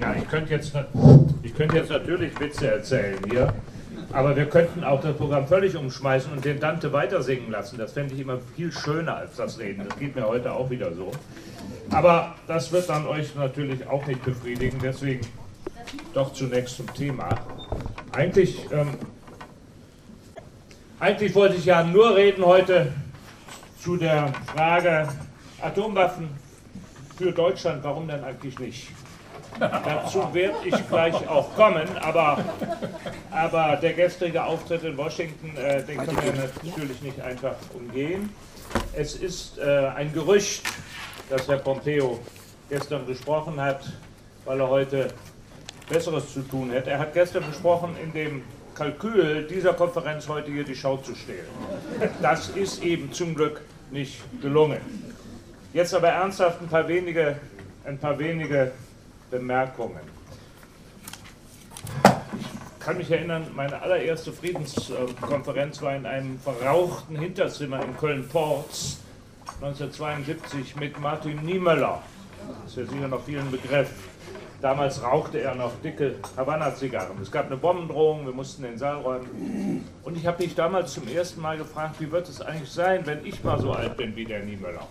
Ja, ich könnte jetzt, ich könnte jetzt natürlich Witze erzählen hier, aber wir könnten auch das Programm völlig umschmeißen und den Dante weiter singen lassen. Das fände ich immer viel schöner als das Reden. Das geht mir heute auch wieder so. Aber das wird dann euch natürlich auch nicht befriedigen, deswegen doch zunächst zum Thema. Eigentlich, ähm, eigentlich wollte ich ja nur reden heute zu der Frage Atomwaffen für Deutschland, warum denn eigentlich nicht? Dazu werde ich gleich auch kommen, aber, aber der gestrige Auftritt in Washington, äh, den können wir natürlich nicht einfach umgehen. Es ist äh, ein Gerücht, dass Herr Pompeo gestern gesprochen hat, weil er heute Besseres zu tun hätte. Er hat gestern besprochen, in dem Kalkül dieser Konferenz heute hier die Schau zu stehlen. Das ist eben zum Glück nicht gelungen. Jetzt aber ernsthaft ein paar wenige, ein paar wenige Bemerkungen. Ich kann mich erinnern, meine allererste Friedenskonferenz war in einem verrauchten Hinterzimmer in Köln-Porz 1972 mit Martin Niemöller. Das ist ja sicher noch vielen Begriff. Damals rauchte er noch dicke Havanna-Zigarren. Es gab eine Bombendrohung, wir mussten den Saal räumen. Und ich habe mich damals zum ersten Mal gefragt, wie wird es eigentlich sein, wenn ich mal so alt bin wie der Niemöller?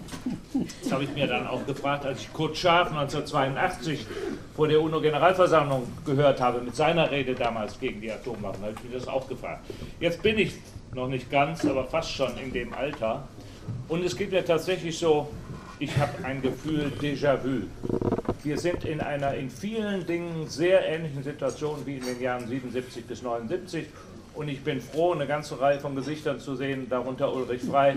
Das habe ich mir dann auch gefragt, als ich Kurt Scharf 1982 vor der UNO-Generalversammlung gehört habe, mit seiner Rede damals gegen die Atomwaffen. Habe ich mir das auch gefragt. Jetzt bin ich noch nicht ganz, aber fast schon in dem Alter. Und es geht mir tatsächlich so, ich habe ein Gefühl Déjà-vu. Wir sind in einer in vielen Dingen sehr ähnlichen Situation wie in den Jahren 77 bis 79. Und ich bin froh, eine ganze Reihe von Gesichtern zu sehen, darunter Ulrich Frei,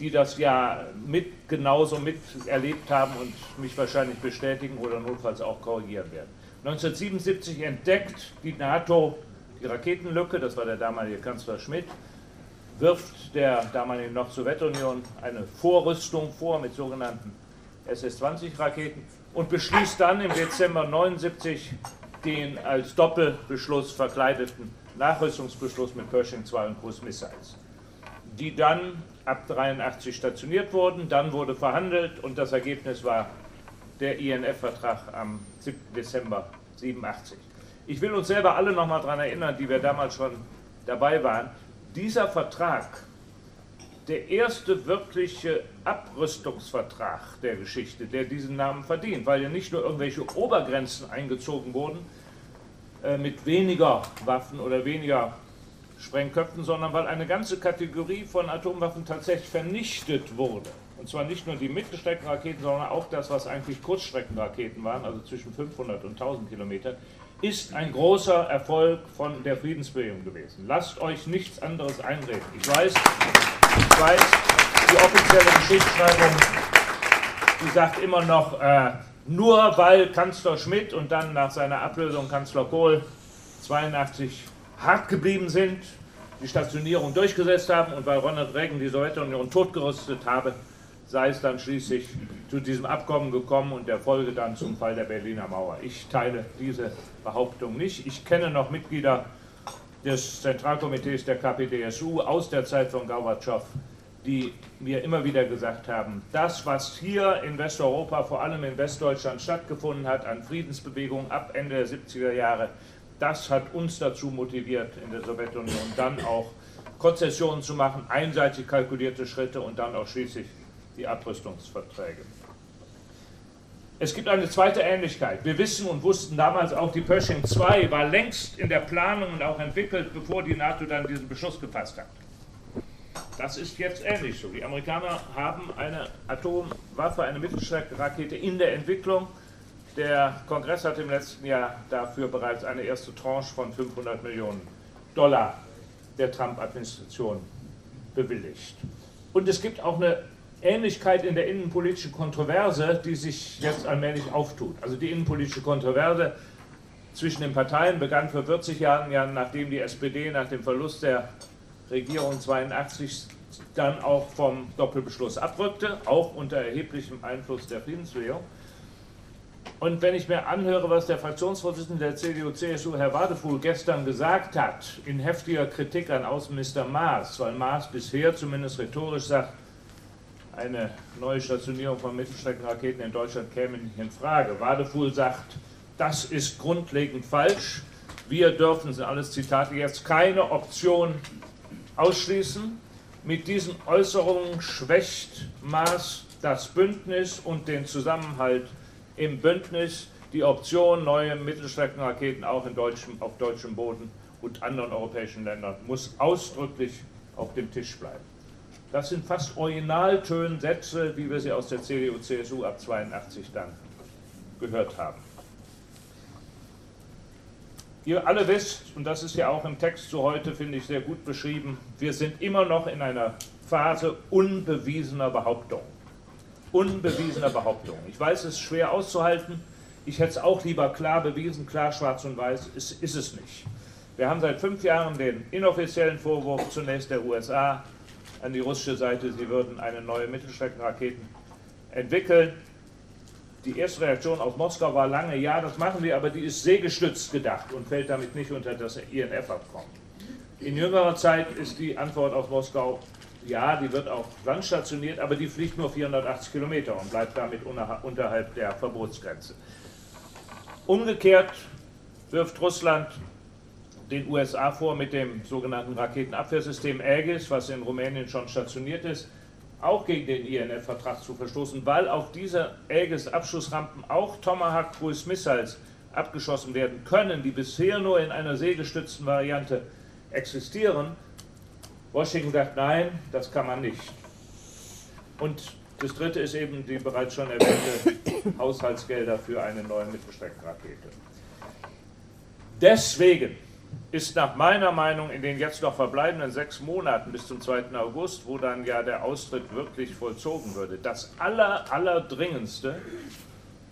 die das ja mit genauso miterlebt haben und mich wahrscheinlich bestätigen oder notfalls auch korrigieren werden. 1977 entdeckt die NATO die Raketenlücke, das war der damalige Kanzler Schmidt, wirft der damaligen Noch-Sowjetunion eine Vorrüstung vor mit sogenannten SS-20-Raketen und beschließt dann im Dezember 1979 den als Doppelbeschluss verkleideten Nachrüstungsbeschluss mit Pershing 2 und Cruise Missiles, die dann ab 1983 stationiert wurden. Dann wurde verhandelt und das Ergebnis war der INF-Vertrag am 7. Dezember 1987. Ich will uns selber alle noch mal daran erinnern, die wir damals schon dabei waren. Dieser Vertrag der erste wirkliche Abrüstungsvertrag der Geschichte, der diesen Namen verdient, weil ja nicht nur irgendwelche Obergrenzen eingezogen wurden äh, mit weniger Waffen oder weniger Sprengköpfen, sondern weil eine ganze Kategorie von Atomwaffen tatsächlich vernichtet wurde. Und zwar nicht nur die Mittelstreckenraketen, sondern auch das, was eigentlich Kurzstreckenraketen waren, also zwischen 500 und 1000 Kilometern, ist ein großer Erfolg von der Friedensbewegung gewesen. Lasst euch nichts anderes einreden. Ich weiß, ich weiß, die offizielle Geschichtsschreibung, die sagt immer noch, äh, nur weil Kanzler Schmidt und dann nach seiner Ablösung Kanzler Kohl 82 hart geblieben sind, die Stationierung durchgesetzt haben und weil Ronald Reagan die Sowjetunion totgerüstet habe, sei es dann schließlich zu diesem Abkommen gekommen und der Folge dann zum Fall der Berliner Mauer. Ich teile diese Behauptung nicht. Ich kenne noch Mitglieder des Zentralkomitees der KPDSU aus der Zeit von Gorbatschow, die mir immer wieder gesagt haben, das, was hier in Westeuropa, vor allem in Westdeutschland stattgefunden hat, an Friedensbewegungen ab Ende der 70er Jahre, das hat uns dazu motiviert, in der Sowjetunion dann auch Konzessionen zu machen, einseitig kalkulierte Schritte und dann auch schließlich die Abrüstungsverträge. Es gibt eine zweite Ähnlichkeit. Wir wissen und wussten damals auch, die Pershing 2 war längst in der Planung und auch entwickelt, bevor die NATO dann diesen Beschluss gefasst hat. Das ist jetzt ähnlich so. Die Amerikaner haben eine Atomwaffe, eine Mittelstreckenrakete in der Entwicklung. Der Kongress hat im letzten Jahr dafür bereits eine erste Tranche von 500 Millionen Dollar der Trump-Administration bewilligt. Und es gibt auch eine Ähnlichkeit in der innenpolitischen Kontroverse, die sich jetzt allmählich auftut. Also die innenpolitische Kontroverse zwischen den Parteien begann vor 40 Jahren, ja, nachdem die SPD nach dem Verlust der Regierung 82 dann auch vom Doppelbeschluss abrückte, auch unter erheblichem Einfluss der Friedensbewegung. Und wenn ich mir anhöre, was der Fraktionsvorsitzende der CDU-CSU, Herr Wadefuhl, gestern gesagt hat, in heftiger Kritik an Außenminister Maas, weil Maas bisher zumindest rhetorisch sagt, eine neue Stationierung von Mittelstreckenraketen in Deutschland käme nicht in Frage. Wadefuhl sagt, das ist grundlegend falsch. Wir dürfen, sind alles Zitate, jetzt keine Option ausschließen. Mit diesen Äußerungen schwächt Maas das Bündnis und den Zusammenhalt im Bündnis, die Option, neue Mittelstreckenraketen auch in deutschem, auf deutschem Boden und anderen europäischen Ländern, muss ausdrücklich auf dem Tisch bleiben. Das sind fast Originaltönsätze, wie wir sie aus der CDU-CSU ab 82 dann gehört haben. Ihr alle wisst, und das ist ja auch im Text zu heute, finde ich, sehr gut beschrieben, wir sind immer noch in einer Phase unbewiesener Behauptung. Unbewiesener Behauptung. Ich weiß, es ist schwer auszuhalten. Ich hätte es auch lieber klar bewiesen, klar schwarz und weiß. Es ist es nicht. Wir haben seit fünf Jahren den inoffiziellen Vorwurf zunächst der USA an die russische Seite, sie würden eine neue Mittelstreckenraketen entwickeln. Die erste Reaktion aus Moskau war lange, ja, das machen wir, aber die ist seegestützt gedacht und fällt damit nicht unter das INF-Abkommen. In jüngerer Zeit ist die Antwort aus Moskau, ja, die wird auf Land stationiert, aber die fliegt nur 480 Kilometer und bleibt damit unterhalb der Verbotsgrenze. Umgekehrt wirft Russland den USA vor, mit dem sogenannten Raketenabwehrsystem Aegis, was in Rumänien schon stationiert ist, auch gegen den INF-Vertrag zu verstoßen, weil auf diese Aegis-Abschussrampen auch Tomahawk Cruise Missiles abgeschossen werden können, die bisher nur in einer seegestützten Variante existieren. Washington sagt, nein, das kann man nicht. Und das dritte ist eben die bereits schon erwähnte Haushaltsgelder für eine neue Mittelstreckenrakete. Deswegen ist nach meiner Meinung in den jetzt noch verbleibenden sechs Monaten bis zum 2. August, wo dann ja der Austritt wirklich vollzogen würde, das aller, allerdringendste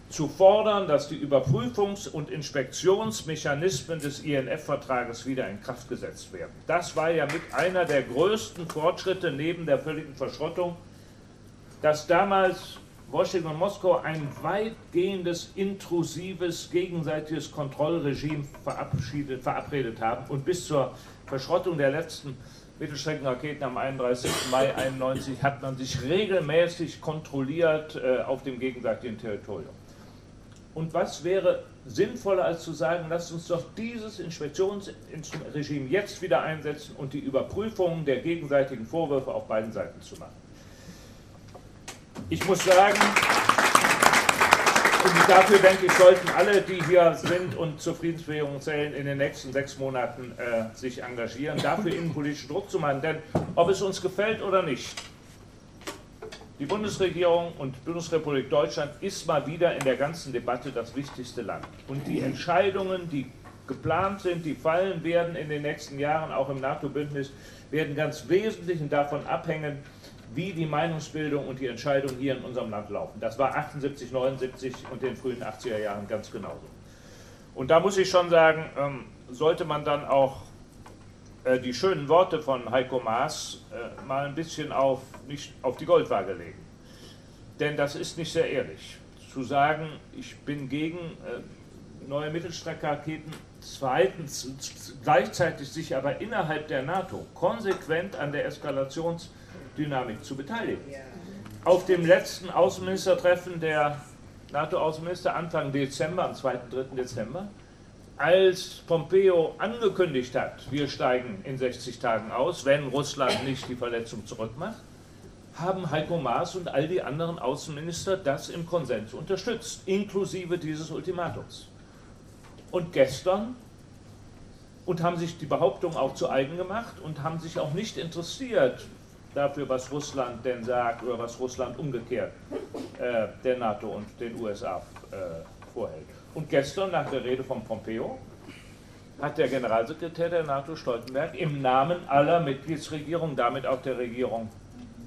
zu fordern, dass die Überprüfungs- und Inspektionsmechanismen des INF-Vertrages wieder in Kraft gesetzt werden. Das war ja mit einer der größten Fortschritte neben der völligen Verschrottung, dass damals Washington und Moskau ein weitgehendes, intrusives, gegenseitiges Kontrollregime verabredet haben und bis zur Verschrottung der letzten Mittelstreckenraketen am 31. Mai 1991 hat man sich regelmäßig kontrolliert äh, auf dem gegenseitigen Territorium. Und was wäre sinnvoller als zu sagen, lasst uns doch dieses Inspektionsregime jetzt wieder einsetzen und die Überprüfung der gegenseitigen Vorwürfe auf beiden Seiten zu machen. Ich muss sagen, und dafür denke ich, sollten alle, die hier sind und zur Friedensbewegung zählen, in den nächsten sechs Monaten äh, sich engagieren, dafür innenpolitischen Druck zu machen. Denn ob es uns gefällt oder nicht, die Bundesregierung und Bundesrepublik Deutschland ist mal wieder in der ganzen Debatte das wichtigste Land. Und die Entscheidungen, die geplant sind, die fallen werden in den nächsten Jahren, auch im NATO-Bündnis, werden ganz wesentlich davon abhängen, wie die Meinungsbildung und die Entscheidungen hier in unserem Land laufen. Das war 78, 79 und den frühen 80er Jahren ganz genauso. Und da muss ich schon sagen, ähm, sollte man dann auch äh, die schönen Worte von Heiko Maas äh, mal ein bisschen auf, nicht auf die Goldwaage legen. Denn das ist nicht sehr ehrlich. Zu sagen, ich bin gegen äh, neue Mittelstreckraketen, zweitens gleichzeitig sich aber innerhalb der NATO konsequent an der Eskalations- Dynamik zu beteiligen. Auf dem letzten Außenministertreffen der NATO-Außenminister Anfang Dezember, am 2. 3. Dezember, als Pompeo angekündigt hat, wir steigen in 60 Tagen aus, wenn Russland nicht die Verletzung zurückmacht, haben Heiko Maas und all die anderen Außenminister das im Konsens unterstützt, inklusive dieses Ultimatums. Und gestern und haben sich die Behauptung auch zu eigen gemacht und haben sich auch nicht interessiert, dafür, was Russland denn sagt oder was Russland umgekehrt äh, der NATO und den USA äh, vorhält. Und gestern nach der Rede von Pompeo hat der Generalsekretär der NATO Stoltenberg im Namen aller Mitgliedsregierungen, damit auch der Regierung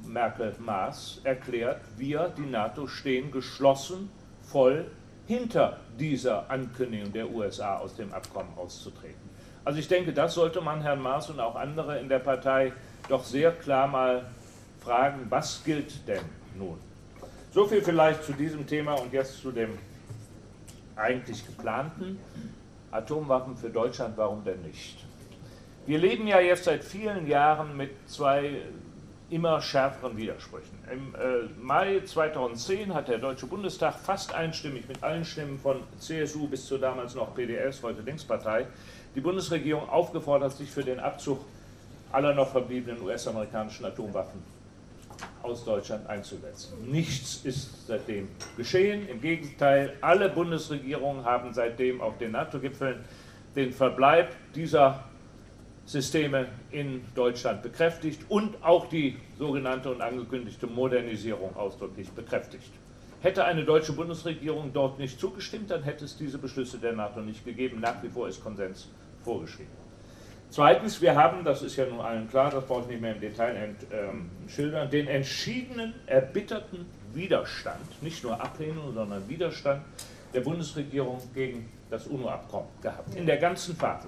Merkel-Maas, erklärt, wir, die NATO, stehen geschlossen, voll hinter dieser Ankündigung der USA aus dem Abkommen auszutreten. Also ich denke, das sollte man Herrn Maas und auch andere in der Partei doch sehr klar mal fragen, was gilt denn nun? So viel vielleicht zu diesem Thema und jetzt zu dem eigentlich geplanten Atomwaffen für Deutschland, warum denn nicht? Wir leben ja jetzt seit vielen Jahren mit zwei immer schärferen Widersprüchen. Im äh, Mai 2010 hat der Deutsche Bundestag fast einstimmig mit allen Stimmen von CSU bis zu damals noch PDS, heute Linkspartei, die Bundesregierung aufgefordert, sich für den Abzug aller noch verbliebenen US-amerikanischen Atomwaffen aus Deutschland einzusetzen. Nichts ist seitdem geschehen. Im Gegenteil, alle Bundesregierungen haben seitdem auf den NATO-Gipfeln den Verbleib dieser Systeme in Deutschland bekräftigt und auch die sogenannte und angekündigte Modernisierung ausdrücklich bekräftigt. Hätte eine deutsche Bundesregierung dort nicht zugestimmt, dann hätte es diese Beschlüsse der NATO nicht gegeben. Nach wie vor ist Konsens vorgeschrieben. Zweitens, wir haben, das ist ja nun allen klar, das brauche ich nicht mehr im Detail ent, ähm, schildern, den entschiedenen, erbitterten Widerstand, nicht nur Ablehnung, sondern Widerstand der Bundesregierung gegen das UNO-Abkommen gehabt, in der ganzen Phase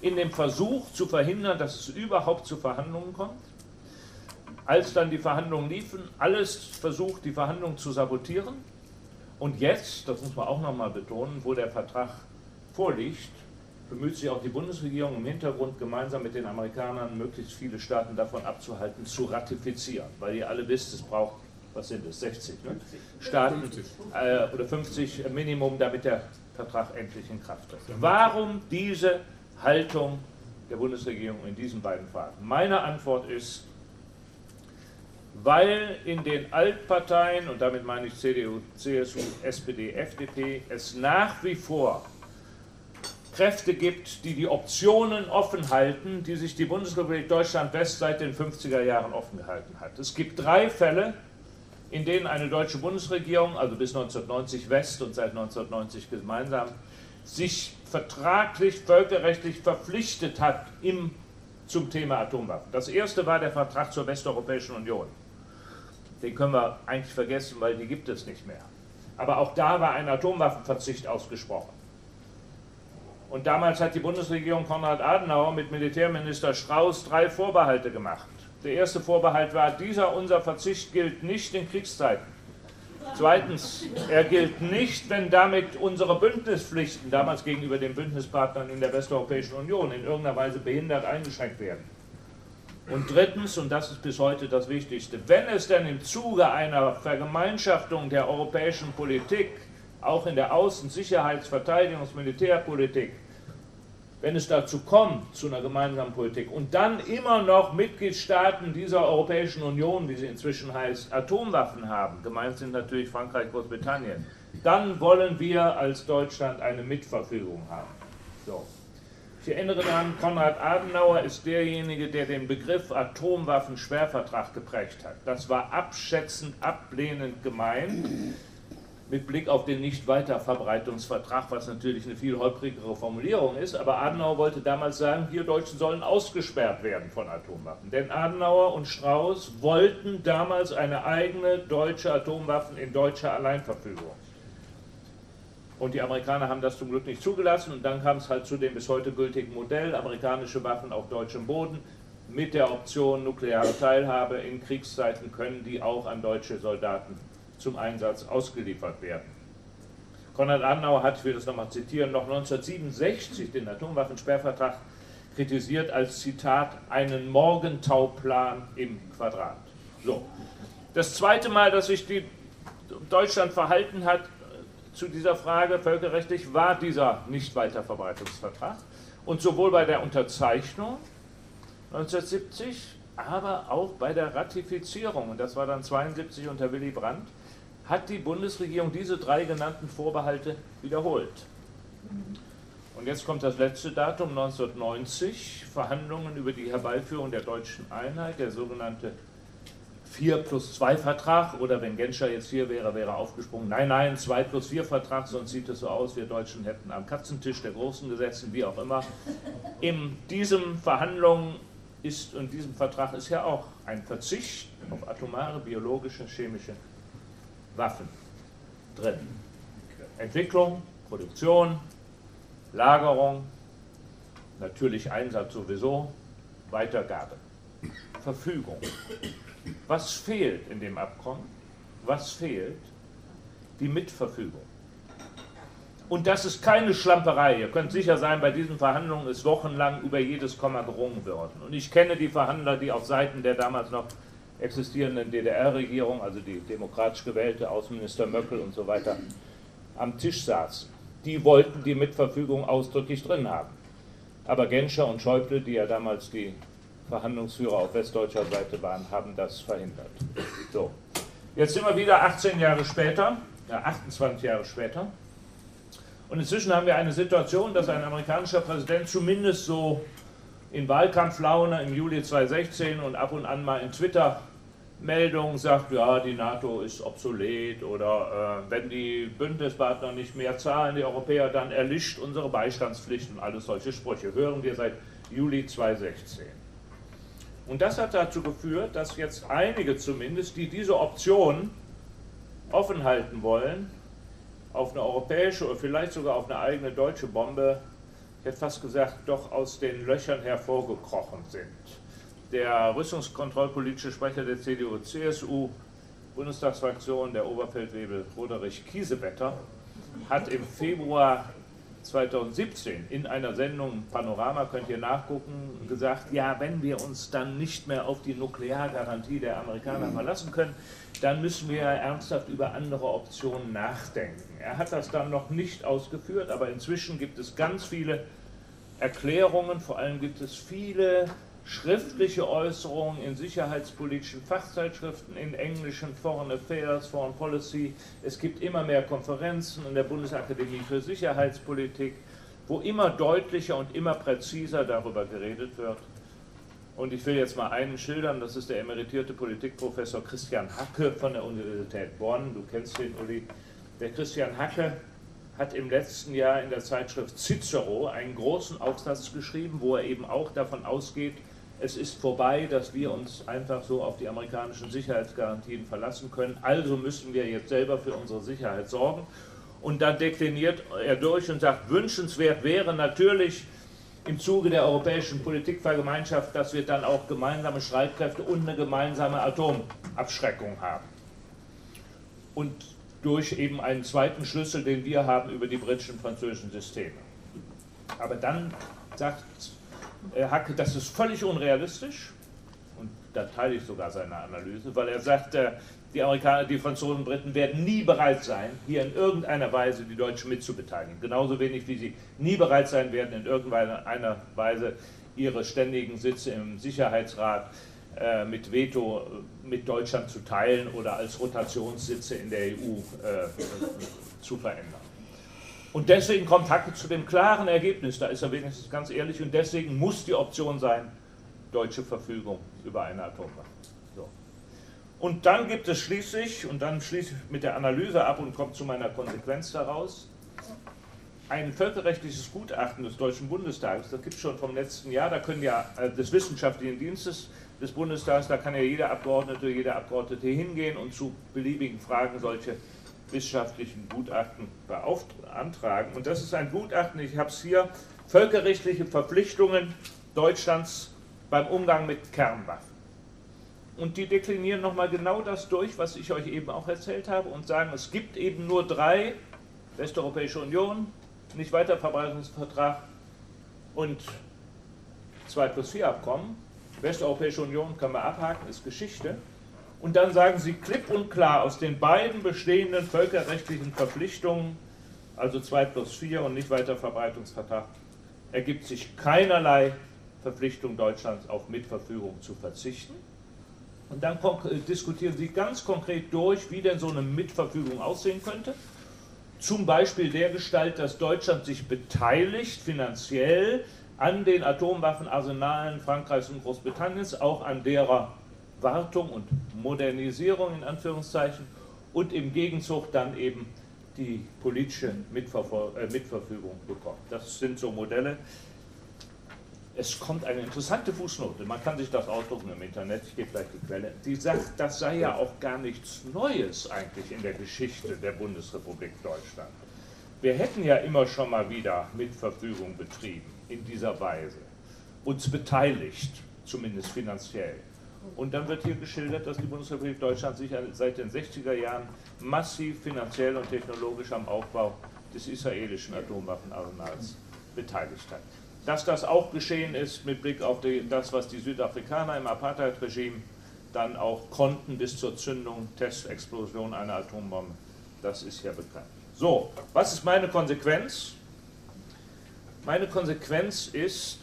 in dem Versuch zu verhindern, dass es überhaupt zu Verhandlungen kommt. Als dann die Verhandlungen liefen, alles versucht, die Verhandlungen zu sabotieren. Und jetzt, das muss man auch nochmal betonen, wo der Vertrag vorliegt, bemüht sich auch die Bundesregierung im Hintergrund gemeinsam mit den Amerikanern, möglichst viele Staaten davon abzuhalten, zu ratifizieren. Weil ihr alle wisst, es braucht, was sind es, 60 ne? Staaten 50. Äh, oder 50 Minimum, damit der Vertrag endlich in Kraft ist. Warum diese Haltung der Bundesregierung in diesen beiden Fragen? Meine Antwort ist, weil in den Altparteien, und damit meine ich CDU, CSU, SPD, FDP, es nach wie vor Kräfte gibt, die die Optionen offen halten, die sich die Bundesrepublik Deutschland West seit den 50er Jahren offen gehalten hat. Es gibt drei Fälle, in denen eine deutsche Bundesregierung, also bis 1990 West und seit 1990 gemeinsam, sich vertraglich, völkerrechtlich verpflichtet hat im, zum Thema Atomwaffen. Das erste war der Vertrag zur Westeuropäischen Union. Den können wir eigentlich vergessen, weil die gibt es nicht mehr. Aber auch da war ein Atomwaffenverzicht ausgesprochen. Und damals hat die Bundesregierung Konrad Adenauer mit Militärminister Strauß drei Vorbehalte gemacht. Der erste Vorbehalt war, dieser unser Verzicht gilt nicht in Kriegszeiten. Zweitens, er gilt nicht, wenn damit unsere Bündnispflichten, damals gegenüber den Bündnispartnern in der Westeuropäischen Union, in irgendeiner Weise behindert eingeschränkt werden. Und drittens, und das ist bis heute das Wichtigste, wenn es denn im Zuge einer Vergemeinschaftung der europäischen Politik, auch in der Außen-, Sicherheits-, Verteidigungs-, Militärpolitik, wenn es dazu kommt, zu einer gemeinsamen Politik, und dann immer noch Mitgliedstaaten dieser Europäischen Union, wie sie inzwischen heißt, Atomwaffen haben, gemeint sind natürlich Frankreich, Großbritannien, dann wollen wir als Deutschland eine Mitverfügung haben. So. Ich erinnere daran, Konrad Adenauer ist derjenige, der den Begriff Atomwaffenschwervertrag geprägt hat. Das war abschätzend, ablehnend gemeint mit Blick auf den Nicht-Weiterverbreitungsvertrag, was natürlich eine viel holprigere Formulierung ist. Aber Adenauer wollte damals sagen, wir Deutschen sollen ausgesperrt werden von Atomwaffen. Denn Adenauer und Strauß wollten damals eine eigene deutsche Atomwaffen in deutscher Alleinverfügung. Und die Amerikaner haben das zum Glück nicht zugelassen. Und dann kam es halt zu dem bis heute gültigen Modell, amerikanische Waffen auf deutschem Boden mit der Option nukleare Teilhabe in Kriegszeiten können die auch an deutsche Soldaten zum Einsatz ausgeliefert werden. Konrad Adenauer hat, ich will das nochmal zitieren, noch 1967 den Atomwaffensperrvertrag kritisiert als Zitat einen Morgentauplan im Quadrat. So. Das zweite Mal, dass sich die Deutschland verhalten hat äh, zu dieser Frage völkerrechtlich, war dieser Nichtweiterverbreitungsvertrag. Und sowohl bei der Unterzeichnung 1970, aber auch bei der Ratifizierung, und das war dann 72 unter Willy Brandt, hat die Bundesregierung diese drei genannten Vorbehalte wiederholt. Und jetzt kommt das letzte Datum, 1990, Verhandlungen über die Herbeiführung der deutschen Einheit, der sogenannte 4 plus 2 Vertrag, oder wenn Genscher jetzt hier wäre, wäre aufgesprungen, nein, nein, 2 plus 4 Vertrag, sonst sieht es so aus, wir Deutschen hätten am Katzentisch der Großen gesessen, wie auch immer. In diesen Verhandlungen ist, und diesem Vertrag ist ja auch ein Verzicht auf atomare, biologische, chemische Waffen drin. Entwicklung, Produktion, Lagerung, natürlich Einsatz sowieso, Weitergabe, Verfügung. Was fehlt in dem Abkommen? Was fehlt? Die Mitverfügung. Und das ist keine Schlamperei. Ihr könnt sicher sein, bei diesen Verhandlungen ist wochenlang über jedes Komma gerungen worden. Und ich kenne die Verhandler, die auf Seiten der damals noch existierenden DDR-Regierung, also die demokratisch gewählte Außenminister Möckel und so weiter, am Tisch saßen. Die wollten die Mitverfügung ausdrücklich drin haben. Aber Genscher und Schäuble, die ja damals die Verhandlungsführer auf westdeutscher Seite waren, haben das verhindert. So. Jetzt sind wir wieder 18 Jahre später, ja, 28 Jahre später. Und inzwischen haben wir eine Situation, dass ein amerikanischer Präsident zumindest so in Wahlkampflaune im Juli 2016 und ab und an mal in Twitter Meldungen sagt, ja, die NATO ist obsolet oder äh, wenn die Bündnispartner nicht mehr zahlen, die Europäer, dann erlischt unsere Beistandspflicht und alles solche Sprüche. Hören wir seit Juli 2016. Und das hat dazu geführt, dass jetzt einige zumindest, die diese Option offen halten wollen, auf eine europäische oder vielleicht sogar auf eine eigene deutsche Bombe, ich hätte fast gesagt, doch aus den Löchern hervorgekrochen sind. Der rüstungskontrollpolitische Sprecher der CDU-CSU, Bundestagsfraktion, der Oberfeldwebel Roderich Kiesewetter, hat im Februar 2017 in einer Sendung Panorama, könnt ihr nachgucken, gesagt, ja, wenn wir uns dann nicht mehr auf die Nukleargarantie der Amerikaner verlassen können, dann müssen wir ernsthaft über andere Optionen nachdenken. Er hat das dann noch nicht ausgeführt, aber inzwischen gibt es ganz viele Erklärungen, vor allem gibt es viele schriftliche Äußerungen in sicherheitspolitischen Fachzeitschriften, in englischen Foreign Affairs, Foreign Policy. Es gibt immer mehr Konferenzen in der Bundesakademie für Sicherheitspolitik, wo immer deutlicher und immer präziser darüber geredet wird. Und ich will jetzt mal einen schildern, das ist der emeritierte Politikprofessor Christian Hacke von der Universität Bonn. Du kennst den, Uli. Der Christian Hacke hat im letzten Jahr in der Zeitschrift Cicero einen großen Aufsatz geschrieben, wo er eben auch davon ausgeht, es ist vorbei, dass wir uns einfach so auf die amerikanischen Sicherheitsgarantien verlassen können. Also müssen wir jetzt selber für unsere Sicherheit sorgen. Und dann dekliniert er durch und sagt, wünschenswert wäre natürlich im Zuge der europäischen Politikvergemeinschaft, dass wir dann auch gemeinsame Streitkräfte und eine gemeinsame Atomabschreckung haben. Und durch eben einen zweiten Schlüssel, den wir haben über die britischen und französischen Systeme. Aber dann sagt Hacke, das ist völlig unrealistisch und da teile ich sogar seine Analyse, weil er sagt, die Amerikaner, die Franzosen und Briten werden nie bereit sein, hier in irgendeiner Weise die Deutschen mitzubeteiligen. Genauso wenig wie sie nie bereit sein werden, in irgendeiner Weise ihre ständigen Sitze im Sicherheitsrat äh, mit Veto äh, mit Deutschland zu teilen oder als Rotationssitze in der EU äh, zu verändern. Und deswegen kommt Hacke zu dem klaren Ergebnis, da ist er wenigstens ganz ehrlich, und deswegen muss die Option sein, deutsche Verfügung über eine Atomwaffe. So. Und dann gibt es schließlich, und dann schließe ich mit der Analyse ab und komme zu meiner Konsequenz daraus, ein völkerrechtliches Gutachten des Deutschen Bundestages, das gibt es schon vom letzten Jahr, da können ja äh, des Wissenschaftlichen Dienstes des Bundestags, da kann ja jeder Abgeordnete, jeder Abgeordnete hingehen und zu beliebigen Fragen solche wissenschaftlichen Gutachten beantragen. Und das ist ein Gutachten, ich habe es hier, völkerrechtliche Verpflichtungen Deutschlands beim Umgang mit Kernwaffen. Und die deklinieren nochmal genau das durch, was ich euch eben auch erzählt habe und sagen, es gibt eben nur drei, Westeuropäische Union, nicht weiter Verbreitungsvertrag und 2 plus 4 Abkommen. Westeuropäische Union können wir abhaken, ist Geschichte. Und dann sagen sie klipp und klar, aus den beiden bestehenden völkerrechtlichen Verpflichtungen, also 2 plus 4 und nicht weiter Verbreitungsvertrag, ergibt sich keinerlei Verpflichtung Deutschlands auf Mitverfügung zu verzichten. Und dann äh, diskutieren sie ganz konkret durch, wie denn so eine Mitverfügung aussehen könnte. Zum Beispiel der Gestalt, dass Deutschland sich beteiligt finanziell an den Atomwaffenarsenalen Frankreichs und Großbritanniens, auch an derer Wartung und Modernisierung in Anführungszeichen und im Gegenzug dann eben die politische Mitverfol äh, Mitverfügung bekommt. Das sind so Modelle. Es kommt eine interessante Fußnote, man kann sich das ausdrucken im Internet, ich gebe gleich die Quelle, die sagt, das sei ja auch gar nichts Neues eigentlich in der Geschichte der Bundesrepublik Deutschland. Wir hätten ja immer schon mal wieder Mitverfügung betrieben in dieser Weise, uns beteiligt, zumindest finanziell. Und dann wird hier geschildert, dass die Bundesrepublik Deutschland sich seit den 60er Jahren massiv finanziell und technologisch am Aufbau des israelischen Atomwaffenarsenals beteiligt hat. Dass das auch geschehen ist mit Blick auf die, das, was die Südafrikaner im Apartheid-Regime dann auch konnten bis zur Zündung, Testexplosion einer Atombombe. Das ist ja bekannt. So, was ist meine Konsequenz? Meine Konsequenz ist,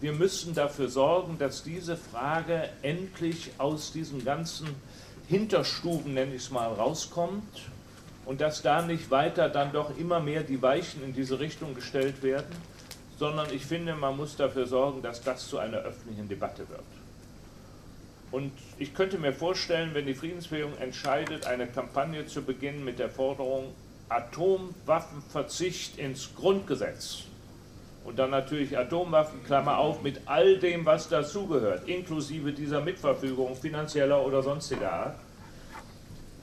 wir müssen dafür sorgen, dass diese Frage endlich aus diesen ganzen Hinterstuben, nenne ich es mal, rauskommt und dass da nicht weiter dann doch immer mehr die Weichen in diese Richtung gestellt werden, sondern ich finde, man muss dafür sorgen, dass das zu einer öffentlichen Debatte wird. Und ich könnte mir vorstellen, wenn die Friedensbewegung entscheidet, eine Kampagne zu beginnen mit der Forderung Atomwaffenverzicht ins Grundgesetz und dann natürlich Atomwaffen, Klammer auf, mit all dem, was dazugehört, inklusive dieser Mitverfügung finanzieller oder sonstiger Art.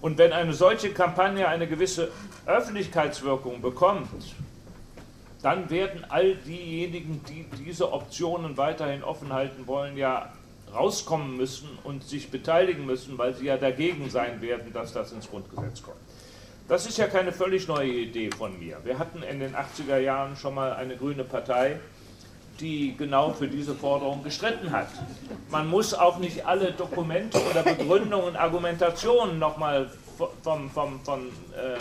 Und wenn eine solche Kampagne eine gewisse Öffentlichkeitswirkung bekommt, dann werden all diejenigen, die diese Optionen weiterhin offen halten wollen, ja rauskommen müssen und sich beteiligen müssen, weil sie ja dagegen sein werden, dass das ins Grundgesetz kommt. Das ist ja keine völlig neue Idee von mir. Wir hatten in den 80er Jahren schon mal eine grüne Partei, die genau für diese Forderung gestritten hat. Man muss auch nicht alle Dokumente oder Begründungen, Argumentationen nochmal vom, vom, vom, äh,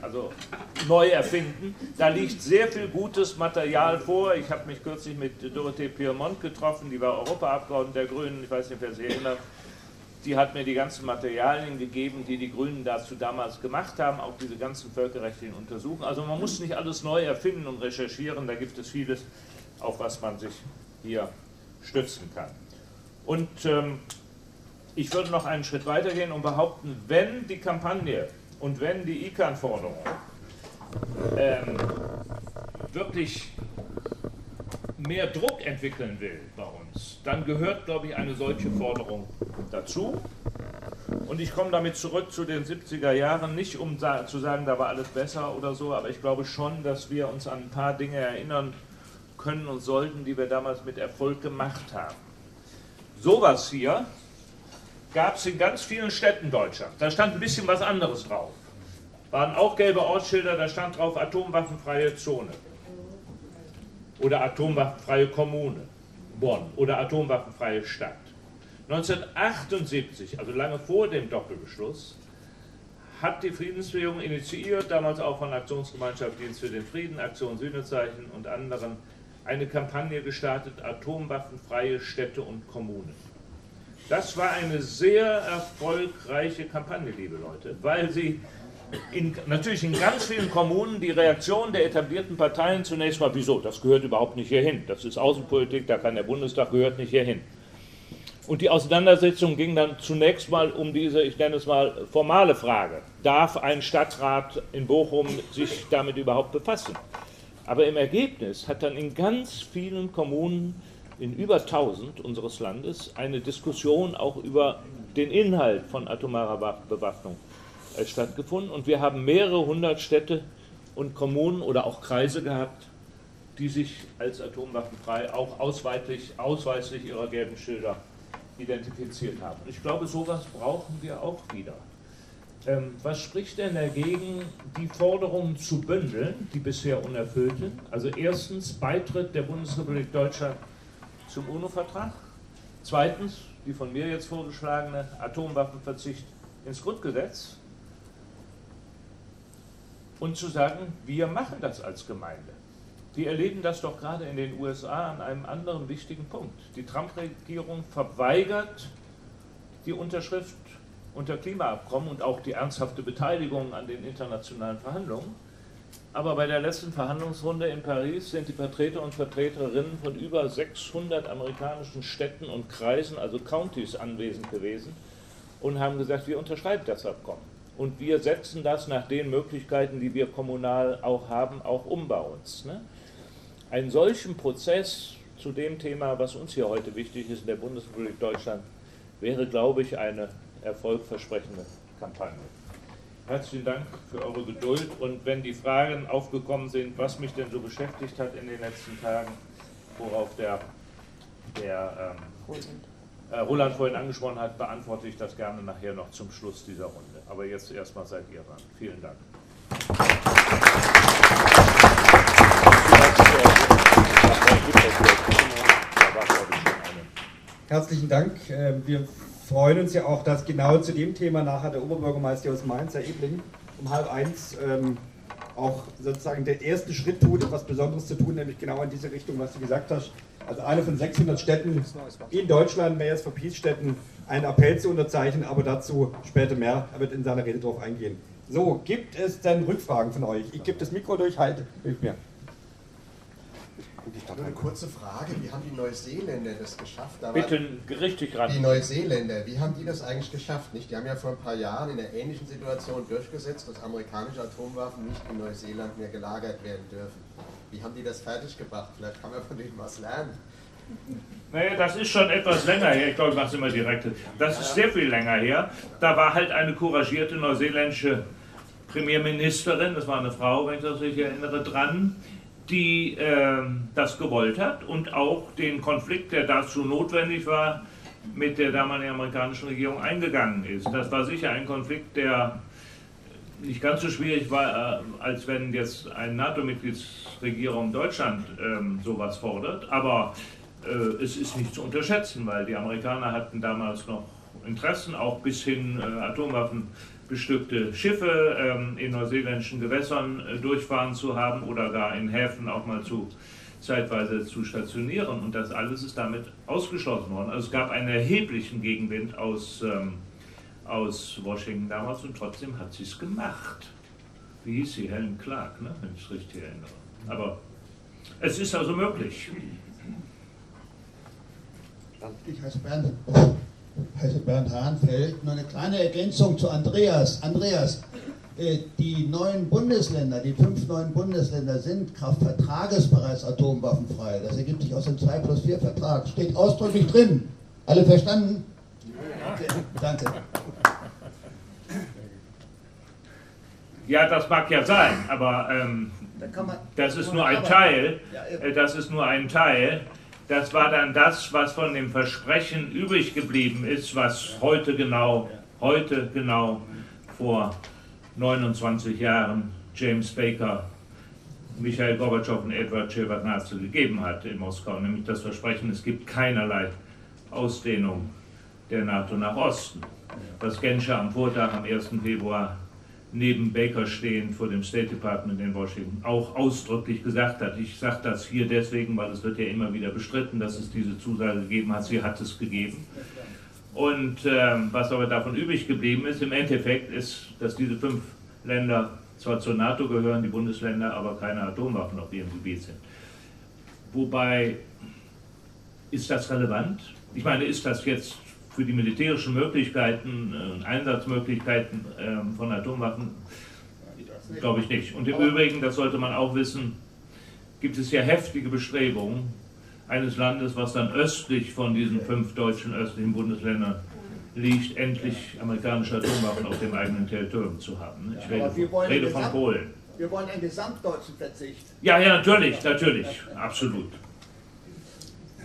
also neu erfinden. Da liegt sehr viel gutes Material vor. Ich habe mich kürzlich mit Dorothee Piermont getroffen, die war Europaabgeordnete der Grünen, ich weiß nicht, wer sie erinnert. Die hat mir die ganzen Materialien gegeben, die die Grünen dazu damals gemacht haben, auch diese ganzen völkerrechtlichen Untersuchungen. Also man muss nicht alles neu erfinden und recherchieren, da gibt es vieles, auf was man sich hier stützen kann. Und ähm, ich würde noch einen Schritt weitergehen und behaupten, wenn die Kampagne und wenn die ICANN-Forderung ähm, wirklich mehr Druck entwickeln will bei uns, dann gehört, glaube ich, eine solche Forderung dazu. Und ich komme damit zurück zu den 70er Jahren, nicht um zu sagen, da war alles besser oder so, aber ich glaube schon, dass wir uns an ein paar Dinge erinnern können und sollten, die wir damals mit Erfolg gemacht haben. Sowas hier gab es in ganz vielen Städten Deutschlands. Da stand ein bisschen was anderes drauf. Waren auch gelbe Ortsschilder, da stand drauf atomwaffenfreie Zone. Oder atomwaffenfreie Kommune, Bonn. Oder atomwaffenfreie Stadt. 1978, also lange vor dem Doppelbeschluss, hat die Friedensbewegung initiiert, damals auch von Aktionsgemeinschaft Dienst für den Frieden, Aktion Sühnezeichen und anderen, eine Kampagne gestartet, atomwaffenfreie Städte und Kommunen. Das war eine sehr erfolgreiche Kampagne, liebe Leute, weil sie in, natürlich in ganz vielen Kommunen die Reaktion der etablierten Parteien zunächst mal, wieso, das gehört überhaupt nicht hierhin, das ist Außenpolitik, da kann der Bundestag, gehört nicht hierhin. Und die Auseinandersetzung ging dann zunächst mal um diese, ich nenne es mal, formale Frage. Darf ein Stadtrat in Bochum sich damit überhaupt befassen? Aber im Ergebnis hat dann in ganz vielen Kommunen, in über 1000 unseres Landes, eine Diskussion auch über den Inhalt von atomarer Bewaffnung äh, stattgefunden. Und wir haben mehrere hundert Städte und Kommunen oder auch Kreise gehabt, die sich als atomwaffenfrei auch ausweislich, ausweislich ihrer gelben Schilder identifiziert haben. Ich glaube, sowas brauchen wir auch wieder. Ähm, was spricht denn dagegen, die Forderungen zu bündeln, die bisher unerfüllten? Also erstens Beitritt der Bundesrepublik Deutschland zum UNO-Vertrag. Zweitens die von mir jetzt vorgeschlagene Atomwaffenverzicht ins Grundgesetz. Und zu sagen, wir machen das als Gemeinde. Wir erleben das doch gerade in den USA an einem anderen wichtigen Punkt. Die Trump-Regierung verweigert die Unterschrift unter Klimaabkommen und auch die ernsthafte Beteiligung an den internationalen Verhandlungen. Aber bei der letzten Verhandlungsrunde in Paris sind die Vertreter und Vertreterinnen von über 600 amerikanischen Städten und Kreisen, also Countys, anwesend gewesen und haben gesagt, wir unterschreiben das Abkommen. Und wir setzen das nach den Möglichkeiten, die wir kommunal auch haben, auch um bei uns. Ne? einen solchen Prozess zu dem Thema, was uns hier heute wichtig ist in der Bundesrepublik Deutschland, wäre, glaube ich, eine erfolgversprechende Kampagne. Herzlichen Dank für eure Geduld und wenn die Fragen aufgekommen sind, was mich denn so beschäftigt hat in den letzten Tagen, worauf der, der ähm, äh, Roland vorhin angesprochen hat, beantworte ich das gerne nachher noch zum Schluss dieser Runde. Aber jetzt erstmal seid ihr dran. Vielen Dank. Herzlichen Dank. Ähm, wir freuen uns ja auch, dass genau zu dem Thema nachher der Oberbürgermeister aus Mainz, Herr Ebling, um halb eins ähm, auch sozusagen den ersten Schritt tut, etwas Besonderes zu tun, nämlich genau in diese Richtung, was du gesagt hast. Also eine von 600 Städten in Deutschland, mehr als für Peace-Städten, einen Appell zu unterzeichnen, aber dazu später mehr. Er wird in seiner Rede darauf eingehen. So, gibt es denn Rückfragen von euch? Ich gebe das Mikro durch, halt, hilf mir. Nur eine kurze Frage, wie haben die Neuseeländer das geschafft? Da Bitte richtig ran. Die Neuseeländer, wie haben die das eigentlich geschafft? Nicht? Die haben ja vor ein paar Jahren in einer ähnlichen Situation durchgesetzt, dass amerikanische Atomwaffen nicht in Neuseeland mehr gelagert werden dürfen. Wie haben die das fertiggebracht? Vielleicht kann man von denen was lernen. Naja, das ist schon etwas länger her. Ich glaube, ich mache es immer direkt. Das ist sehr viel länger her. Da war halt eine couragierte neuseeländische Premierministerin, das war eine Frau, wenn ich das richtig erinnere, dran, die äh, das gewollt hat und auch den Konflikt, der dazu notwendig war, mit der damaligen amerikanischen Regierung eingegangen ist. Das war sicher ein Konflikt, der nicht ganz so schwierig war, äh, als wenn jetzt eine NATO-Mitgliedsregierung Deutschland ähm, sowas fordert. Aber äh, es ist nicht zu unterschätzen, weil die Amerikaner hatten damals noch Interessen, auch bis hin äh, Atomwaffen Schiffe ähm, in neuseeländischen Gewässern äh, durchfahren zu haben oder gar in Häfen auch mal zu zeitweise zu stationieren. Und das alles ist damit ausgeschlossen worden. Also es gab einen erheblichen Gegenwind aus, ähm, aus Washington damals und trotzdem hat sie es gemacht. Wie hieß sie? Helen Clark, ne? wenn ich es richtig erinnere. Aber es ist also möglich. Ich heiße Bernd heiße Bernd Hahnfeld. Nur eine kleine Ergänzung zu Andreas. Andreas, äh, die neuen Bundesländer, die fünf neuen Bundesländer sind Kraftvertrages bereits atomwaffenfrei. Das ergibt sich aus dem 2 plus 4 Vertrag. Steht ausdrücklich drin. Alle verstanden? Okay, danke. Ja, das mag ja sein, aber ähm, da das ist nur ein Teil. Äh, das ist nur ein Teil. Das war dann das, was von dem Versprechen übrig geblieben ist, was heute genau, heute genau vor 29 Jahren James Baker, Michael Gorbatschow und Edward Shevardnadze gegeben hat in Moskau, nämlich das Versprechen, es gibt keinerlei Ausdehnung der NATO nach Osten. Was Genscher am Vortag am 1. Februar neben Baker stehend vor dem State Department in Washington auch ausdrücklich gesagt hat. Ich sage das hier deswegen, weil es wird ja immer wieder bestritten, dass es diese Zusage gegeben hat. Sie hat es gegeben. Und äh, was aber davon übrig geblieben ist, im Endeffekt ist, dass diese fünf Länder zwar zur NATO gehören, die Bundesländer, aber keine Atomwaffen auf ihrem Gebiet sind. Wobei, ist das relevant? Ich meine, ist das jetzt für die militärischen Möglichkeiten, äh, Einsatzmöglichkeiten äh, von Atomwaffen, glaube ich nicht. Und im Übrigen, das sollte man auch wissen, gibt es ja heftige Bestrebungen eines Landes, was dann östlich von diesen fünf deutschen östlichen Bundesländern liegt, endlich amerikanische Atomwaffen auf dem eigenen Territorium zu haben. Ich rede, rede von Polen. Wir wollen einen gesamtdeutschen Verzicht. Ja, ja, natürlich, natürlich, absolut.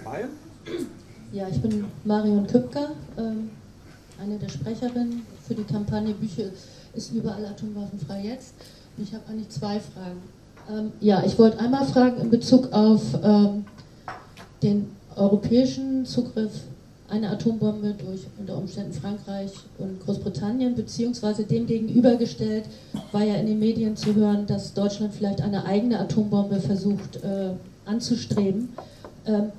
Bayern? Ja, ich bin Marion Küpker, ähm, eine der Sprecherinnen für die Kampagne Bücher ist überall atomwaffenfrei jetzt. Ich habe eigentlich zwei Fragen. Ähm, ja, ich wollte einmal fragen in Bezug auf ähm, den europäischen Zugriff einer Atombombe durch unter Umständen Frankreich und Großbritannien, beziehungsweise dem gegenübergestellt war ja in den Medien zu hören, dass Deutschland vielleicht eine eigene Atombombe versucht äh, anzustreben. Ähm,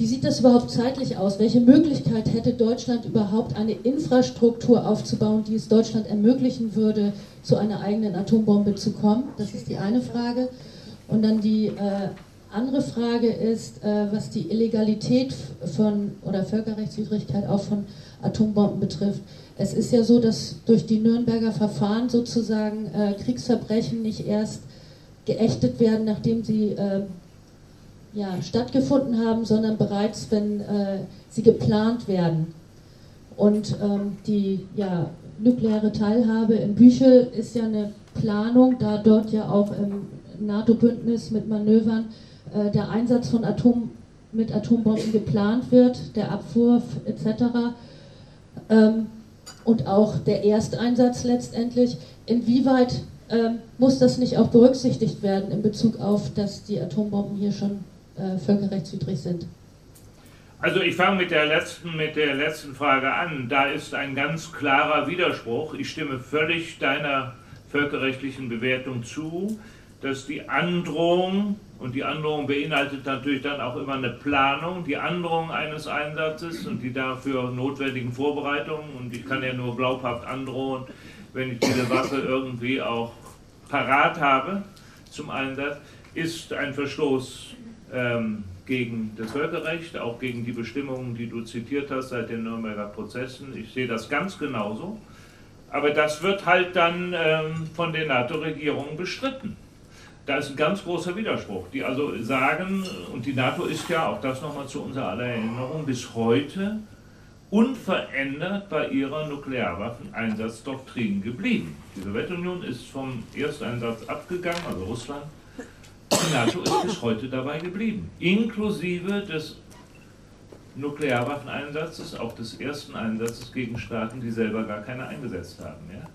wie sieht das überhaupt zeitlich aus? Welche Möglichkeit hätte Deutschland überhaupt, eine Infrastruktur aufzubauen, die es Deutschland ermöglichen würde, zu einer eigenen Atombombe zu kommen? Das ist die eine Frage. Und dann die äh, andere Frage ist, äh, was die Illegalität von oder Völkerrechtswidrigkeit auch von Atombomben betrifft. Es ist ja so, dass durch die Nürnberger Verfahren sozusagen äh, Kriegsverbrechen nicht erst geächtet werden, nachdem sie äh, ja, stattgefunden haben, sondern bereits, wenn äh, sie geplant werden. Und ähm, die ja, nukleare Teilhabe in Büchel ist ja eine Planung, da dort ja auch im NATO-Bündnis mit Manövern äh, der Einsatz von Atom, mit Atombomben geplant wird, der Abwurf etc. Ähm, und auch der Ersteinsatz letztendlich. Inwieweit ähm, muss das nicht auch berücksichtigt werden in Bezug auf, dass die Atombomben hier schon äh, völkerrechtswidrig sind. Also ich fange mit der letzten, mit der letzten Frage an. Da ist ein ganz klarer Widerspruch. Ich stimme völlig deiner völkerrechtlichen Bewertung zu, dass die Androhung, und die Androhung beinhaltet natürlich dann auch immer eine Planung, die Androhung eines Einsatzes und die dafür notwendigen Vorbereitungen, und ich kann ja nur glaubhaft androhen, wenn ich diese Waffe irgendwie auch parat habe zum Einsatz, ist ein Verstoß ähm, gegen das Völkerrecht, auch gegen die Bestimmungen, die du zitiert hast seit den Nürnberger Prozessen. Ich sehe das ganz genauso. Aber das wird halt dann ähm, von den NATO-Regierungen bestritten. Da ist ein ganz großer Widerspruch, die also sagen, und die NATO ist ja, auch das nochmal zu unserer aller Erinnerung, bis heute unverändert bei ihrer Nuklearwaffeneinsatzdoktrin geblieben. Die Sowjetunion ist vom Ersteinsatz abgegangen, also Russland. Die NATO ist bis heute dabei geblieben, inklusive des Nuklearwaffeneinsatzes, auch des ersten Einsatzes gegen Staaten, die selber gar keine eingesetzt haben. Ja?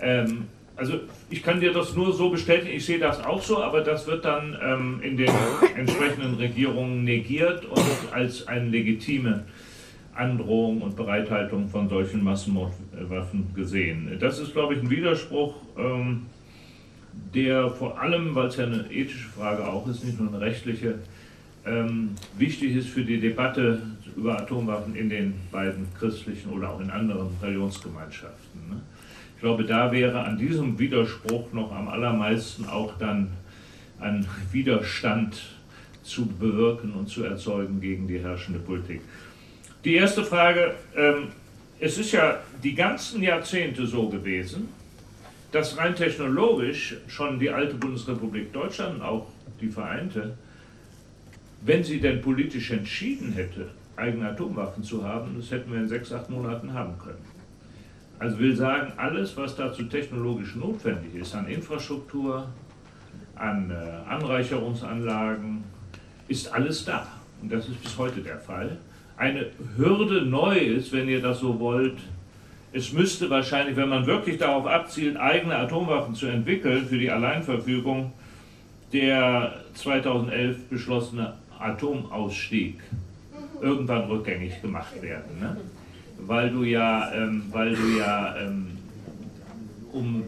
Ähm, also ich kann dir das nur so bestätigen, ich sehe das auch so, aber das wird dann ähm, in den entsprechenden Regierungen negiert und als eine legitime Androhung und Bereithaltung von solchen Massenmordwaffen gesehen. Das ist, glaube ich, ein Widerspruch, ähm, der vor allem, weil es ja eine ethische Frage auch ist, nicht nur eine rechtliche, ähm, wichtig ist für die Debatte über Atomwaffen in den beiden christlichen oder auch in anderen Religionsgemeinschaften. Ne? Ich glaube, da wäre an diesem Widerspruch noch am allermeisten auch dann ein Widerstand zu bewirken und zu erzeugen gegen die herrschende Politik. Die erste Frage, ähm, es ist ja die ganzen Jahrzehnte so gewesen, dass rein technologisch schon die alte Bundesrepublik Deutschland, auch die Vereinte, wenn sie denn politisch entschieden hätte, eigene Atomwaffen zu haben, das hätten wir in sechs, acht Monaten haben können. Also will sagen, alles, was dazu technologisch notwendig ist, an Infrastruktur, an äh, Anreicherungsanlagen, ist alles da. Und das ist bis heute der Fall. Eine Hürde neu ist, wenn ihr das so wollt, es müsste wahrscheinlich, wenn man wirklich darauf abzielt, eigene Atomwaffen zu entwickeln für die Alleinverfügung, der 2011 beschlossene Atomausstieg irgendwann rückgängig gemacht werden. Ne? Weil du ja, ähm, weil du ja ähm, um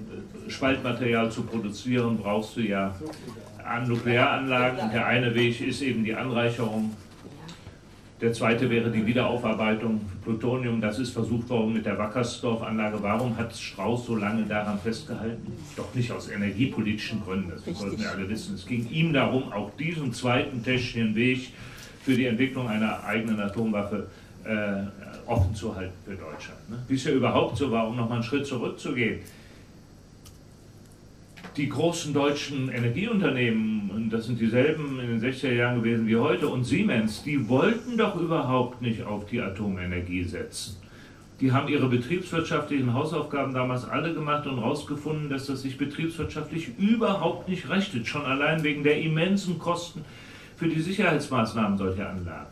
Spaltmaterial zu produzieren, brauchst du ja an Nuklearanlagen. Der eine Weg ist eben die Anreicherung. Der zweite wäre die Wiederaufarbeitung Plutonium. Das ist versucht worden mit der Wackersdorf-Anlage. Warum hat Strauß so lange daran festgehalten? Doch nicht aus energiepolitischen Gründen, das Richtig. sollten wir alle wissen. Es ging ihm darum, auch diesen zweiten technischen Weg für die Entwicklung einer eigenen Atomwaffe äh, offen zu halten für Deutschland. Ne? Wie es ja überhaupt so war, um nochmal einen Schritt zurückzugehen. Die großen deutschen Energieunternehmen, und das sind dieselben in den 60er Jahren gewesen wie heute, und Siemens, die wollten doch überhaupt nicht auf die Atomenergie setzen. Die haben ihre betriebswirtschaftlichen Hausaufgaben damals alle gemacht und herausgefunden, dass das sich betriebswirtschaftlich überhaupt nicht rechnet, schon allein wegen der immensen Kosten für die Sicherheitsmaßnahmen solcher Anlagen.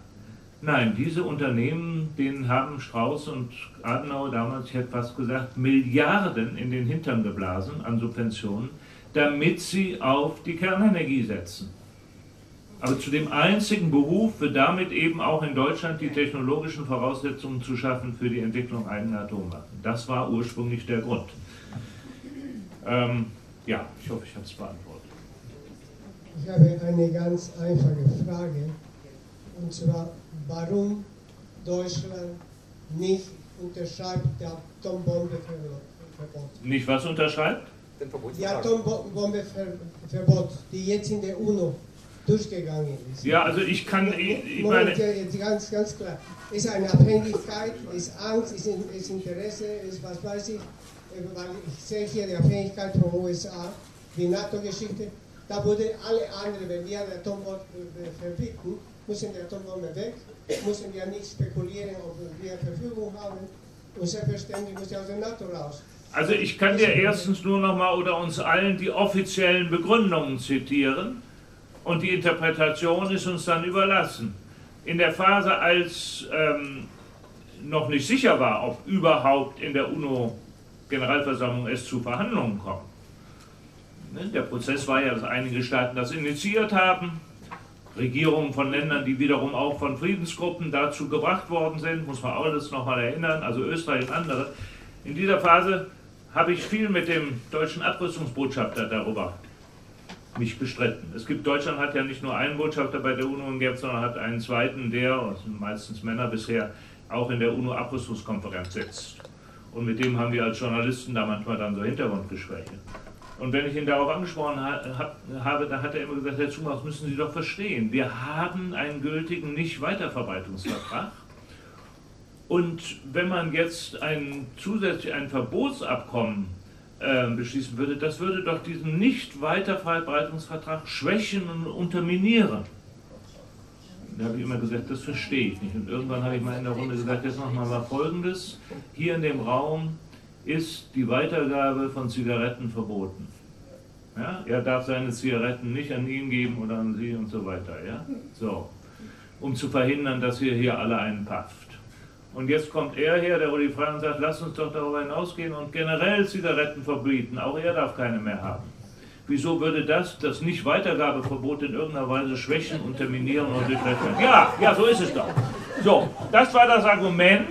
Nein, diese Unternehmen, denen haben Strauß und Adenauer damals, ich hätte fast gesagt, Milliarden in den Hintern geblasen an Subventionen, damit sie auf die Kernenergie setzen. Aber zu dem einzigen Beruf wird damit eben auch in Deutschland die technologischen Voraussetzungen zu schaffen für die Entwicklung eigener Atomwaffen. Das war ursprünglich der Grund. Ähm, ja, ich hoffe, ich habe es beantwortet. Ich habe eine ganz einfache Frage. Und zwar, warum Deutschland nicht unterschreibt das Atombombeverbot? Nicht was unterschreibt? Die Atombombeverbot, die jetzt in der UNO durchgegangen ist. Ja, also ich kann. Ich, ich meine, jetzt ganz, ganz klar. Ist eine Abhängigkeit, ist Angst, ist, ist Interesse, ist was weiß ich. Weil ich sehe hier die Abhängigkeit von USA, die NATO-Geschichte. Da wurde alle anderen, wenn wir die Atombombe verbieten, müssen die Atombombe weg, müssen wir nicht spekulieren, ob wir Verfügung haben. Und selbstverständlich muss die aus der NATO raus. Also ich kann dir erstens nur noch mal oder uns allen die offiziellen Begründungen zitieren und die Interpretation ist uns dann überlassen. In der Phase, als ähm, noch nicht sicher war, ob überhaupt in der UNO-Generalversammlung es zu Verhandlungen kommt, Ne? Der Prozess war ja, dass einige Staaten das initiiert haben Regierungen von Ländern, die wiederum auch von Friedensgruppen dazu gebracht worden sind, muss man alles nochmal erinnern, also Österreich und andere. In dieser Phase habe ich viel mit dem deutschen Abrüstungsbotschafter darüber mich gestritten. Es gibt, Deutschland hat ja nicht nur einen Botschafter bei der UNO gehabt, sondern hat einen zweiten, der, meistens Männer bisher, auch in der UNO-Abrüstungskonferenz sitzt. Und mit dem haben wir als Journalisten da manchmal dann so Hintergrundgespräche. Und wenn ich ihn darauf angesprochen habe, da hat er immer gesagt, Herr Zuma, das müssen Sie doch verstehen. Wir haben einen gültigen Nicht-Weiterverbreitungsvertrag. Und wenn man jetzt ein, zusätzlich ein Verbotsabkommen äh, beschließen würde, das würde doch diesen Nicht-Weiterverbreitungsvertrag schwächen und unterminieren. Da habe ich immer gesagt, das verstehe ich nicht. Und irgendwann habe ich mal in der Runde gesagt, jetzt machen mal Folgendes. Hier in dem Raum ist die Weitergabe von Zigaretten verboten. Ja? Er darf seine Zigaretten nicht an ihn geben oder an sie und so weiter. Ja? So. Um zu verhindern, dass wir hier alle einen pafft. Und jetzt kommt er her, der Uli Frey, und sagt, lass uns doch darüber hinausgehen und generell Zigaretten verbieten. Auch er darf keine mehr haben. Wieso würde das das Nicht-Weitergabeverbot in irgendeiner Weise schwächen, unterminieren oder durchrechnen? Ja, ja, so ist es doch. So, das war das Argument,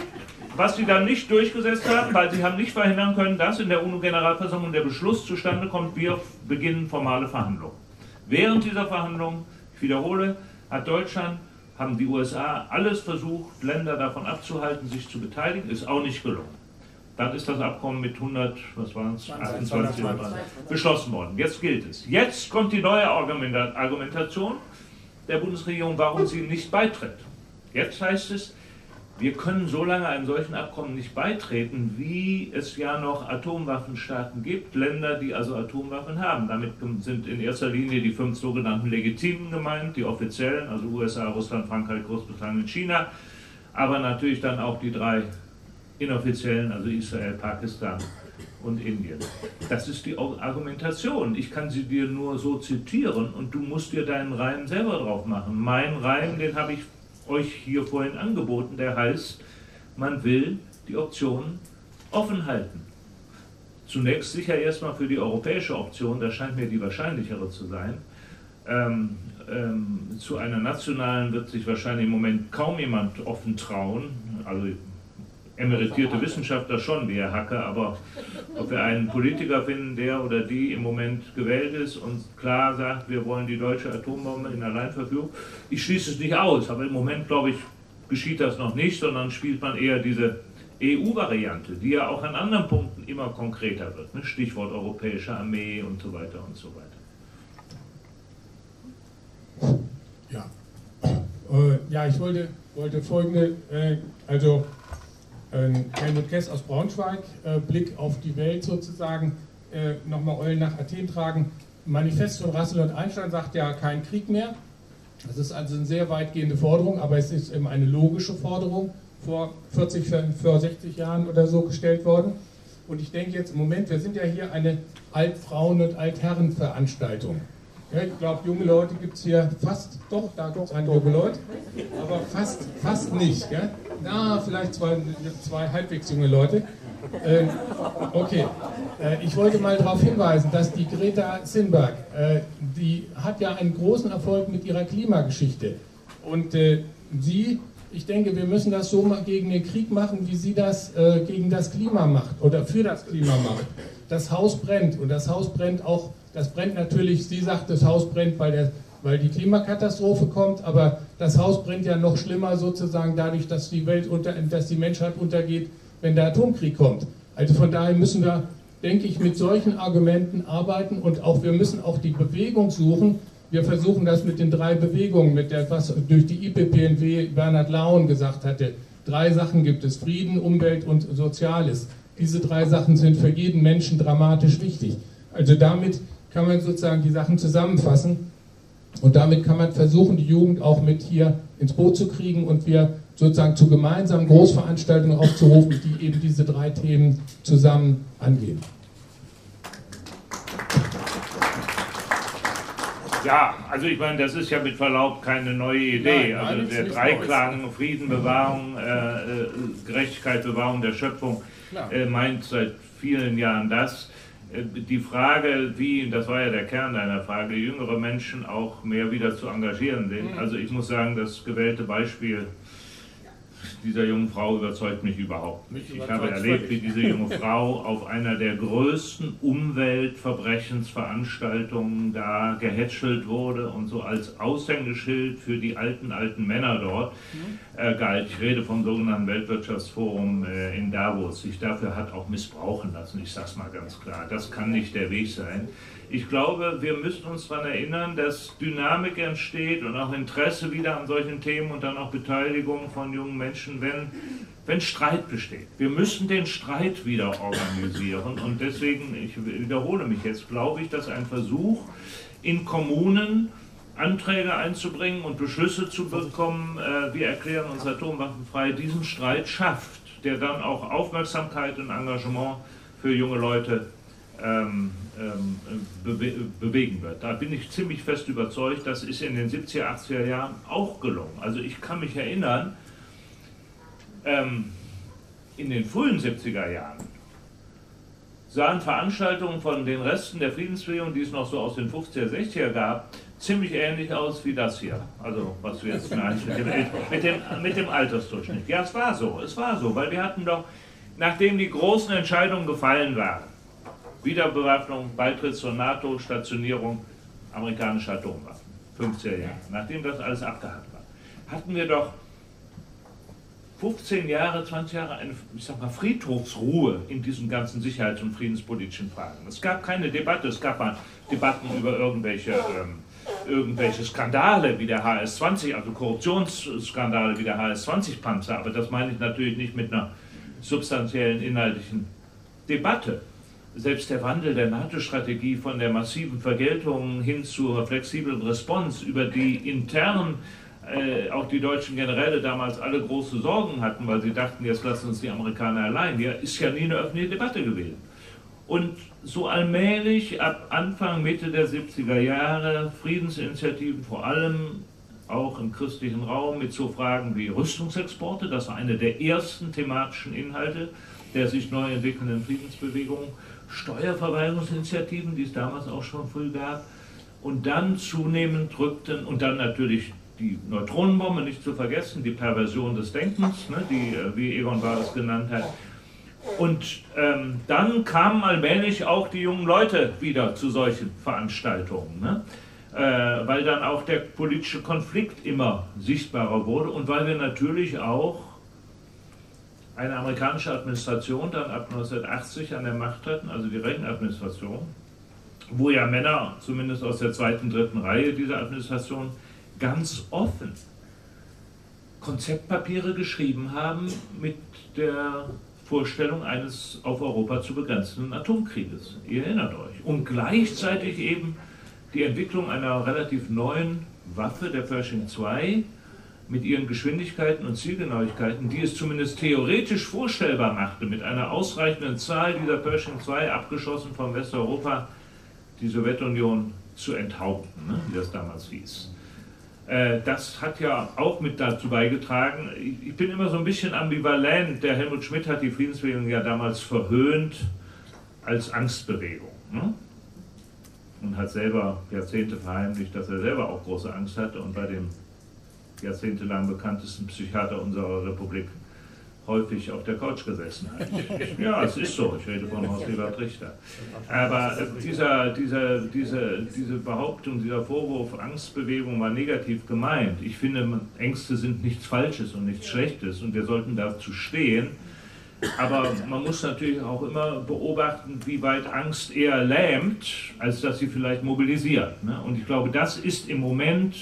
was sie dann nicht durchgesetzt haben, weil sie haben nicht verhindern können, dass in der UNO-Generalversammlung der Beschluss zustande kommt, wir beginnen formale Verhandlungen. Während dieser Verhandlungen, ich wiederhole, hat Deutschland, haben die USA alles versucht, Länder davon abzuhalten, sich zu beteiligen, ist auch nicht gelungen. Dann ist das Abkommen mit 100, was waren es, 28 beschlossen worden. Jetzt gilt es. Jetzt kommt die neue Argumentation der Bundesregierung, warum sie nicht beitritt. Jetzt heißt es, wir können so lange einem solchen Abkommen nicht beitreten, wie es ja noch Atomwaffenstaaten gibt, Länder, die also Atomwaffen haben. Damit sind in erster Linie die fünf sogenannten Legitimen gemeint, die offiziellen, also USA, Russland, Frankreich, Großbritannien, China, aber natürlich dann auch die drei inoffiziellen, also Israel, Pakistan und Indien. Das ist die Argumentation. Ich kann sie dir nur so zitieren und du musst dir deinen Reim selber drauf machen. Mein Reim, den habe ich euch hier vorhin angeboten, der heißt, man will die Optionen offen halten. Zunächst sicher erstmal für die europäische Option, das scheint mir die wahrscheinlichere zu sein. Ähm, ähm, zu einer nationalen wird sich wahrscheinlich im Moment kaum jemand offen trauen. Also emeritierte Wissenschaftler schon wie Herr Hacke, aber ob wir einen Politiker finden, der oder die im Moment gewählt ist und klar sagt, wir wollen die deutsche Atombombe in Alleinverfügung, ich schließe es nicht aus, aber im Moment glaube ich, geschieht das noch nicht, sondern spielt man eher diese EU-Variante, die ja auch an anderen Punkten immer konkreter wird. Ne? Stichwort europäische Armee und so weiter und so weiter. Ja, äh, ich wollte, wollte folgende, äh, also Helmut Kess aus Braunschweig, äh, Blick auf die Welt sozusagen, äh, nochmal Eulen nach Athen tragen. Manifest von Russell und Einstein sagt ja kein Krieg mehr. Das ist also eine sehr weitgehende Forderung, aber es ist eben eine logische Forderung, vor 40, vor 60 Jahren oder so gestellt worden. Und ich denke jetzt im Moment, wir sind ja hier eine Altfrauen- und Altherrenveranstaltung. Ja, ich glaube, junge Leute gibt es hier fast, doch, da gibt es einige junge Leute, aber fast, fast nicht. Gell? Na, vielleicht zwei, zwei halbwegs junge Leute. Äh, okay, äh, ich wollte mal darauf hinweisen, dass die Greta Thunberg, äh, die hat ja einen großen Erfolg mit ihrer Klimageschichte. Und äh, sie, ich denke, wir müssen das so gegen den Krieg machen, wie sie das äh, gegen das Klima macht oder für das Klima macht. Das Haus brennt und das Haus brennt auch das brennt natürlich, sie sagt, das Haus brennt, weil, der, weil die Klimakatastrophe kommt, aber das Haus brennt ja noch schlimmer sozusagen dadurch, dass die Welt unter, dass die Menschheit untergeht, wenn der Atomkrieg kommt. Also von daher müssen wir, denke ich, mit solchen Argumenten arbeiten und auch wir müssen auch die Bewegung suchen. Wir versuchen das mit den drei Bewegungen, mit der, was durch die IPPNW Bernhard Lauen gesagt hatte. Drei Sachen gibt es, Frieden, Umwelt und Soziales. Diese drei Sachen sind für jeden Menschen dramatisch wichtig. Also damit kann man sozusagen die Sachen zusammenfassen. Und damit kann man versuchen, die Jugend auch mit hier ins Boot zu kriegen und wir sozusagen zu gemeinsamen Großveranstaltungen aufzurufen, die eben diese drei Themen zusammen angehen. Ja, also ich meine, das ist ja mit Verlaub keine neue Idee. Nein, also der Dreiklang, Frieden, Bewahrung, äh, äh, Gerechtigkeit, Bewahrung der Schöpfung äh, meint seit vielen Jahren das. äh, die Frage, wie, das war ja der Kern deiner Frage, jüngere Menschen auch mehr wieder zu engagieren sind. Mhm. Also ich muss sagen, das gewählte Beispiel dieser jungen Frau überzeugt mich überhaupt nicht. Ich habe erlebt, wie diese junge Frau auf einer der größten Umweltverbrechensveranstaltungen da gehätschelt wurde und so als Aushängeschild für die alten, alten Männer dort äh, galt. Ich rede vom sogenannten Weltwirtschaftsforum äh, in Davos. Sich dafür hat auch missbrauchen lassen. Ich sage es mal ganz klar. Das kann nicht der Weg sein. Ich glaube, wir müssen uns daran erinnern, dass Dynamik entsteht und auch Interesse wieder an solchen Themen und dann auch Beteiligung von jungen Menschen, wenn, wenn Streit besteht. Wir müssen den Streit wieder organisieren und deswegen, ich wiederhole mich jetzt, glaube ich, dass ein Versuch in Kommunen Anträge einzubringen und Beschlüsse zu bekommen, äh, wir erklären uns atomwaffenfrei, diesen Streit schafft, der dann auch Aufmerksamkeit und Engagement für junge Leute ähm, ähm, bewe bewegen wird. Da bin ich ziemlich fest überzeugt, das ist in den 70er, 80er Jahren auch gelungen. Also ich kann mich erinnern, ähm, in den frühen 70er Jahren sahen Veranstaltungen von den Resten der Friedensbewegung, die es noch so aus den 50er, 60er gab, ziemlich ähnlich aus wie das hier. Also was wir jetzt mit dem, mit, dem, mit dem Altersdurchschnitt. Ja, es war so, es war so, weil wir hatten doch, nachdem die großen Entscheidungen gefallen waren, Wiederbewaffnung, Beitritt zur NATO, Stationierung amerikanischer Atomwaffen. 50er Jahre. Nachdem das alles abgehakt war, hatten wir doch 15 Jahre, 20 Jahre eine ich sag mal, Friedhofsruhe in diesen ganzen sicherheits- und friedenspolitischen Fragen. Es gab keine Debatte, es gab mal Debatten über irgendwelche, ähm, irgendwelche Skandale wie der HS-20, also Korruptionsskandale wie der HS-20-Panzer, aber das meine ich natürlich nicht mit einer substanziellen inhaltlichen Debatte selbst der Wandel der NATO-Strategie von der massiven Vergeltung hin zur flexiblen Response, über die intern äh, auch die deutschen Generäle damals alle große Sorgen hatten, weil sie dachten, jetzt lassen uns die Amerikaner allein, ja, ist ja nie eine öffentliche Debatte gewesen. Und so allmählich ab Anfang, Mitte der 70er Jahre Friedensinitiativen, vor allem auch im christlichen Raum, mit so Fragen wie Rüstungsexporte, das war eine der ersten thematischen Inhalte der sich neu entwickelnden Friedensbewegung Steuerverweigerungsinitiativen, die es damals auch schon früh gab, und dann zunehmend rückten, und dann natürlich die Neutronenbombe nicht zu vergessen, die Perversion des Denkens, ne, die, äh, wie Egon Bahr es genannt hat. Und ähm, dann kamen allmählich auch die jungen Leute wieder zu solchen Veranstaltungen, ne? äh, weil dann auch der politische Konflikt immer sichtbarer wurde und weil wir natürlich auch eine amerikanische Administration dann ab 1980 an der Macht hatten, also die Reagan-Administration, wo ja Männer, zumindest aus der zweiten, dritten Reihe dieser Administration, ganz offen Konzeptpapiere geschrieben haben mit der Vorstellung eines auf Europa zu begrenzenden Atomkrieges. Ihr erinnert euch. Und gleichzeitig eben die Entwicklung einer relativ neuen Waffe, der Pershing II, mit ihren Geschwindigkeiten und Zielgenauigkeiten, die es zumindest theoretisch vorstellbar machte, mit einer ausreichenden Zahl dieser Pershing II abgeschossen von Westeuropa die Sowjetunion zu enthaupten, ne, wie das damals hieß. Äh, das hat ja auch mit dazu beigetragen. Ich bin immer so ein bisschen ambivalent. Der Helmut Schmidt hat die Friedensbewegung ja damals verhöhnt als Angstbewegung. Ne? Und hat selber Jahrzehnte verheimlicht, dass er selber auch große Angst hatte und bei dem jahrzehntelang bekanntesten Psychiater unserer Republik häufig auf der Couch gesessen hat. Ja, es ist so, ich rede von Horst Ebert Richter. Aber dieser, dieser, diese, diese Behauptung, dieser Vorwurf, Angstbewegung war negativ gemeint. Ich finde, Ängste sind nichts Falsches und nichts Schlechtes und wir sollten dazu stehen. Aber man muss natürlich auch immer beobachten, wie weit Angst eher lähmt, als dass sie vielleicht mobilisiert. Ne? Und ich glaube, das ist im Moment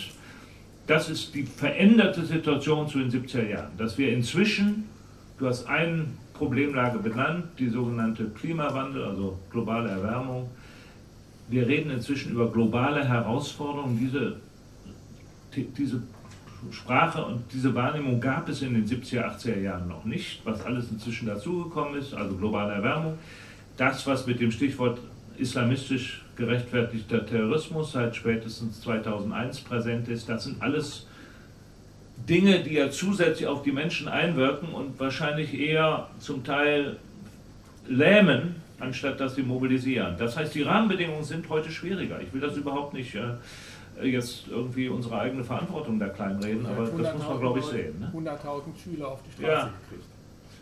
das ist die veränderte Situation zu den 70er Jahren, dass wir inzwischen, du hast eine Problemlage benannt, die sogenannte Klimawandel, also globale Erwärmung. Wir reden inzwischen über globale Herausforderungen. Diese, diese Sprache und diese Wahrnehmung gab es in den 70er, 80er Jahren noch nicht, was alles inzwischen dazugekommen ist, also globale Erwärmung. Das, was mit dem Stichwort islamistisch gerechtfertigter Terrorismus seit spätestens 2001 präsent ist. Das sind alles Dinge, die ja zusätzlich auf die Menschen einwirken und wahrscheinlich eher zum Teil lähmen anstatt dass sie mobilisieren. Das heißt, die Rahmenbedingungen sind heute schwieriger. Ich will das überhaupt nicht äh, jetzt irgendwie unsere eigene Verantwortung da kleinreden, aber das muss man, glaube ich, sehen. Ne? 100.000 Schüler auf die Straße ja. gekriegt.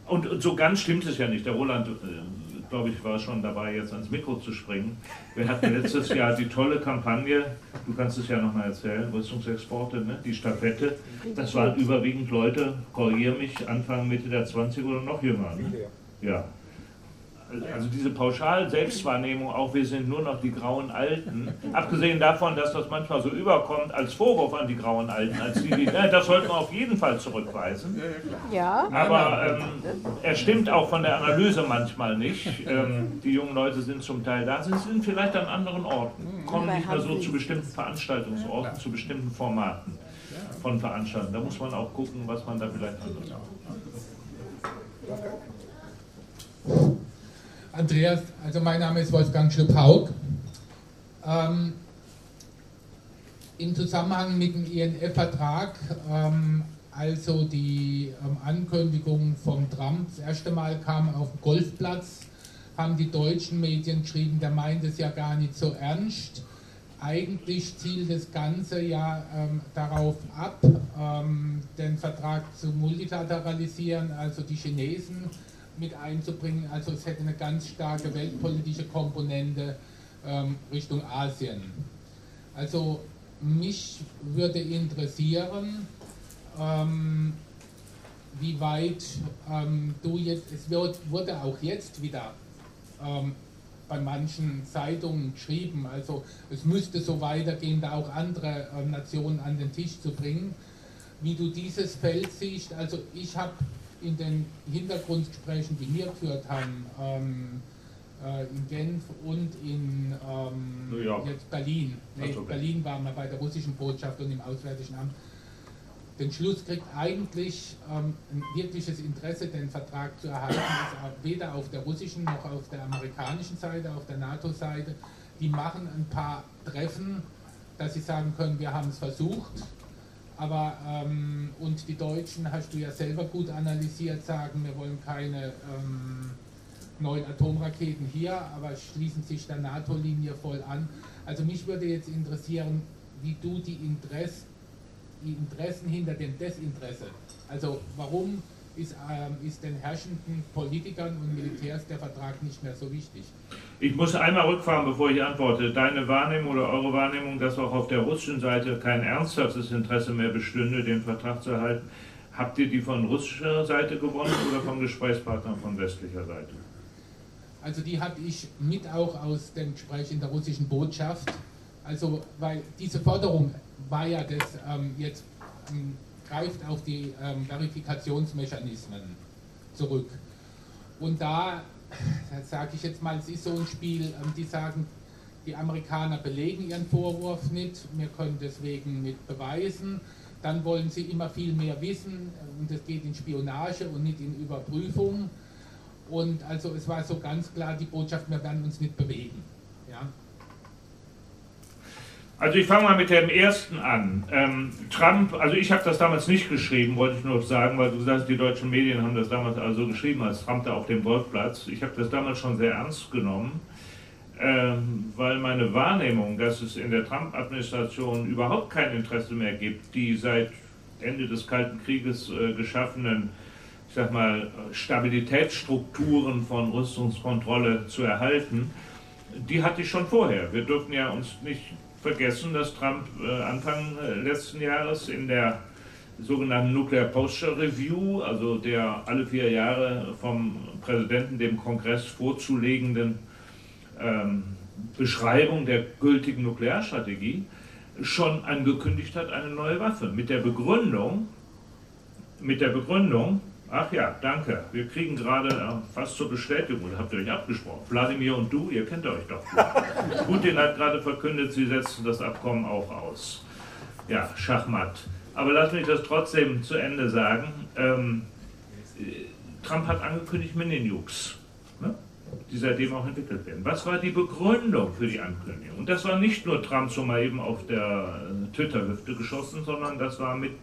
Und, und, so ganz stimmt es ja nicht. Der Roland, äh, glaube ich, war schon dabei, jetzt ans Mikro zu springen. Wir hatten letztes Jahr die tolle Kampagne, du kannst es ja nochmal erzählen, Rüstungsexporte, ne? die Stafette. Das waren überwiegend Leute, korrigiere mich, Anfang, Mitte der 20 oder noch jünger. Ne? Ja also diese Pauschal-Selbstwahrnehmung, auch wir sind nur noch die grauen Alten, abgesehen davon, dass das manchmal so überkommt als Vorwurf an die grauen Alten, als die, die ne, das sollten wir auf jeden Fall zurückweisen. Ja. Aber ähm, er stimmt auch von der Analyse manchmal nicht. Ähm, die jungen Leute sind zum Teil da, sie sind vielleicht an anderen Orten, kommen nicht mehr so zu bestimmten Veranstaltungsorten, zu bestimmten Formaten von Veranstaltungen. Da muss man auch gucken, was man da vielleicht anders macht. Andreas, also mein Name ist Wolfgang Schlupp-Haug. Ähm, Im Zusammenhang mit dem INF-Vertrag, ähm, also die ähm, Ankündigung von Trump, das erste Mal kam auf dem Golfplatz, haben die deutschen Medien geschrieben, der meint es ja gar nicht so ernst. Eigentlich zielt das Ganze ja ähm, darauf ab, ähm, den Vertrag zu multilateralisieren, also die Chinesen mit einzubringen. Also es hätte eine ganz starke weltpolitische Komponente ähm, Richtung Asien. Also mich würde interessieren, ähm, wie weit ähm, du jetzt, es wird, wurde auch jetzt wieder ähm, bei manchen Zeitungen geschrieben, also es müsste so weitergehen, da auch andere äh, Nationen an den Tisch zu bringen. Wie du dieses Feld siehst, also ich habe in den Hintergrundgesprächen, die wir geführt haben, ähm, äh, in Genf und in ähm, jetzt Berlin. Nee, okay. Berlin waren wir bei der russischen Botschaft und im Auswärtigen Amt. Den Schluss kriegt eigentlich ähm, ein wirkliches Interesse, den Vertrag zu erhalten, ist weder auf der russischen noch auf der amerikanischen Seite, auf der NATO-Seite. Die machen ein paar Treffen, dass sie sagen können, wir haben es versucht, aber, ähm, und die Deutschen, hast du ja selber gut analysiert, sagen, wir wollen keine ähm, neuen Atomraketen hier, aber schließen sich der NATO-Linie voll an. Also mich würde jetzt interessieren, wie du die, Interesse, die Interessen hinter dem Desinteresse, also warum ist, ähm, ist den herrschenden Politikern und Militärs der Vertrag nicht mehr so wichtig. Ich muss einmal rückfahren, bevor ich antworte. Deine Wahrnehmung oder eure Wahrnehmung, dass auch auf der russischen Seite kein ernsthaftes Interesse mehr bestünde, den Vertrag zu erhalten, habt ihr die von russischer Seite gewonnen oder von Gesprächspartnern von westlicher Seite? Also die habe ich mit auch aus dem Gespräch in der russischen Botschaft. Also weil diese Forderung war ja das ähm, jetzt ähm, greift auf die ähm, Verifikationsmechanismen zurück. Und da, sage ich jetzt mal, es ist so ein Spiel, ähm, die sagen, die Amerikaner belegen ihren Vorwurf nicht, wir können deswegen nicht beweisen. Dann wollen sie immer viel mehr wissen und es geht in Spionage und nicht in Überprüfung. Und also es war so ganz klar die Botschaft, wir werden uns nicht bewegen. Also ich fange mal mit dem ersten an. Ähm, Trump, also ich habe das damals nicht geschrieben, wollte ich nur sagen, weil du sagst, die deutschen Medien haben das damals also geschrieben, als Trump da auf dem Golfplatz. Ich habe das damals schon sehr ernst genommen, ähm, weil meine Wahrnehmung, dass es in der Trump-Administration überhaupt kein Interesse mehr gibt, die seit Ende des Kalten Krieges äh, geschaffenen, ich sag mal, Stabilitätsstrukturen von Rüstungskontrolle zu erhalten, die hatte ich schon vorher. Wir dürfen ja uns nicht vergessen, dass Trump äh, Anfang äh, letzten Jahres in der sogenannten Nuclear Posture Review, also der alle vier Jahre vom Präsidenten dem Kongress vorzulegenden ähm, Beschreibung der gültigen Nuklearstrategie, schon angekündigt hat, eine neue Waffe. Mit der Begründung, mit der Begründung, Ach ja, danke. Wir kriegen gerade äh, fast zur Bestätigung, habt ihr euch abgesprochen. Wladimir und du, ihr kennt euch doch. Putin hat gerade verkündet, sie setzen das Abkommen auch aus. Ja, Schachmatt. Aber lass mich das trotzdem zu Ende sagen. Ähm, Trump hat angekündigt Mini-Nukes, ne? die seitdem auch entwickelt werden. Was war die Begründung für die Ankündigung? Und das war nicht nur Trump so mal eben auf der äh, Twitter-Hüfte geschossen, sondern das war mit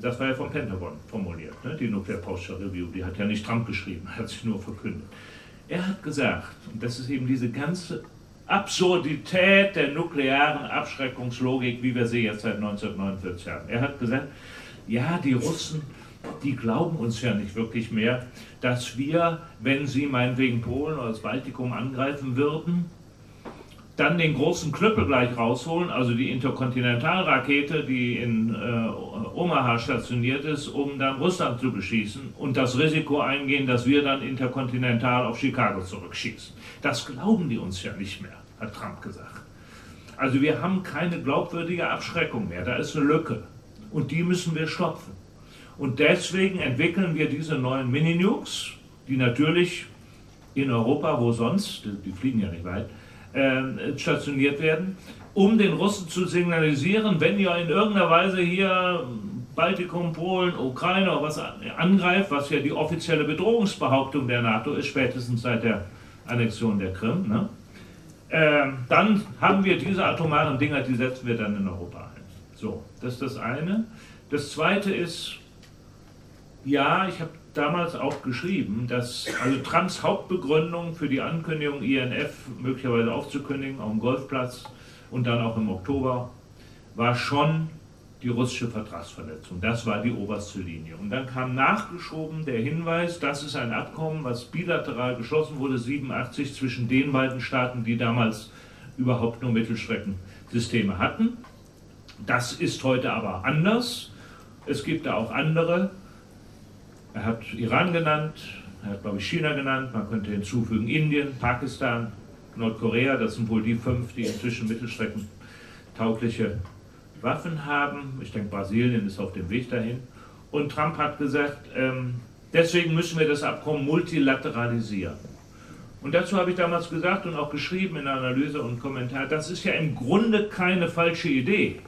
das war ja vom Pentagon formuliert, ne? die Nuclear Posture Review, die hat ja nicht Trump geschrieben, hat sich nur verkündet. Er hat gesagt, und das ist eben diese ganze Absurdität der nuklearen Abschreckungslogik, wie wir sie jetzt seit 1949 haben. Er hat gesagt, ja, die Russen, die glauben uns ja nicht wirklich mehr, dass wir, wenn sie meinetwegen Polen oder das Baltikum angreifen würden, dann den großen Knüppel gleich rausholen, also die Interkontinentalrakete, die in äh, Omaha stationiert ist, um dann Russland zu beschießen und das Risiko eingehen, dass wir dann interkontinental auf Chicago zurückschießen. Das glauben die uns ja nicht mehr, hat Trump gesagt. Also wir haben keine glaubwürdige Abschreckung mehr, da ist eine Lücke und die müssen wir stopfen. Und deswegen entwickeln wir diese neuen Mini-Nukes, die natürlich in Europa, wo sonst, die fliegen ja nicht weit, äh, stationiert werden, um den Russen zu signalisieren, wenn ihr in irgendeiner Weise hier Baltikum, Polen, Ukraine oder was angreift, was ja die offizielle Bedrohungsbehauptung der NATO ist, spätestens seit der Annexion der Krim, ne? äh, dann haben wir diese atomaren Dinger, die setzen wir dann in Europa ein. So, das ist das eine. Das zweite ist, ja, ich habe damals auch geschrieben, dass also Trumps Hauptbegründung für die Ankündigung, INF möglicherweise aufzukündigen, auf dem Golfplatz und dann auch im Oktober, war schon die russische Vertragsverletzung. Das war die oberste Linie. Und dann kam nachgeschoben der Hinweis, das ist ein Abkommen, was bilateral geschlossen wurde, 87 zwischen den beiden Staaten, die damals überhaupt nur Mittelstreckensysteme hatten. Das ist heute aber anders. Es gibt da auch andere er hat Iran genannt, er hat, glaube ich, China genannt, man könnte hinzufügen Indien, Pakistan, Nordkorea, das sind wohl die fünf, die inzwischen mittelstreckentaugliche Waffen haben. Ich denke, Brasilien ist auf dem Weg dahin. Und Trump hat gesagt, ähm, deswegen müssen wir das Abkommen multilateralisieren. Und dazu habe ich damals gesagt und auch geschrieben in der Analyse und Kommentar, das ist ja im Grunde keine falsche Idee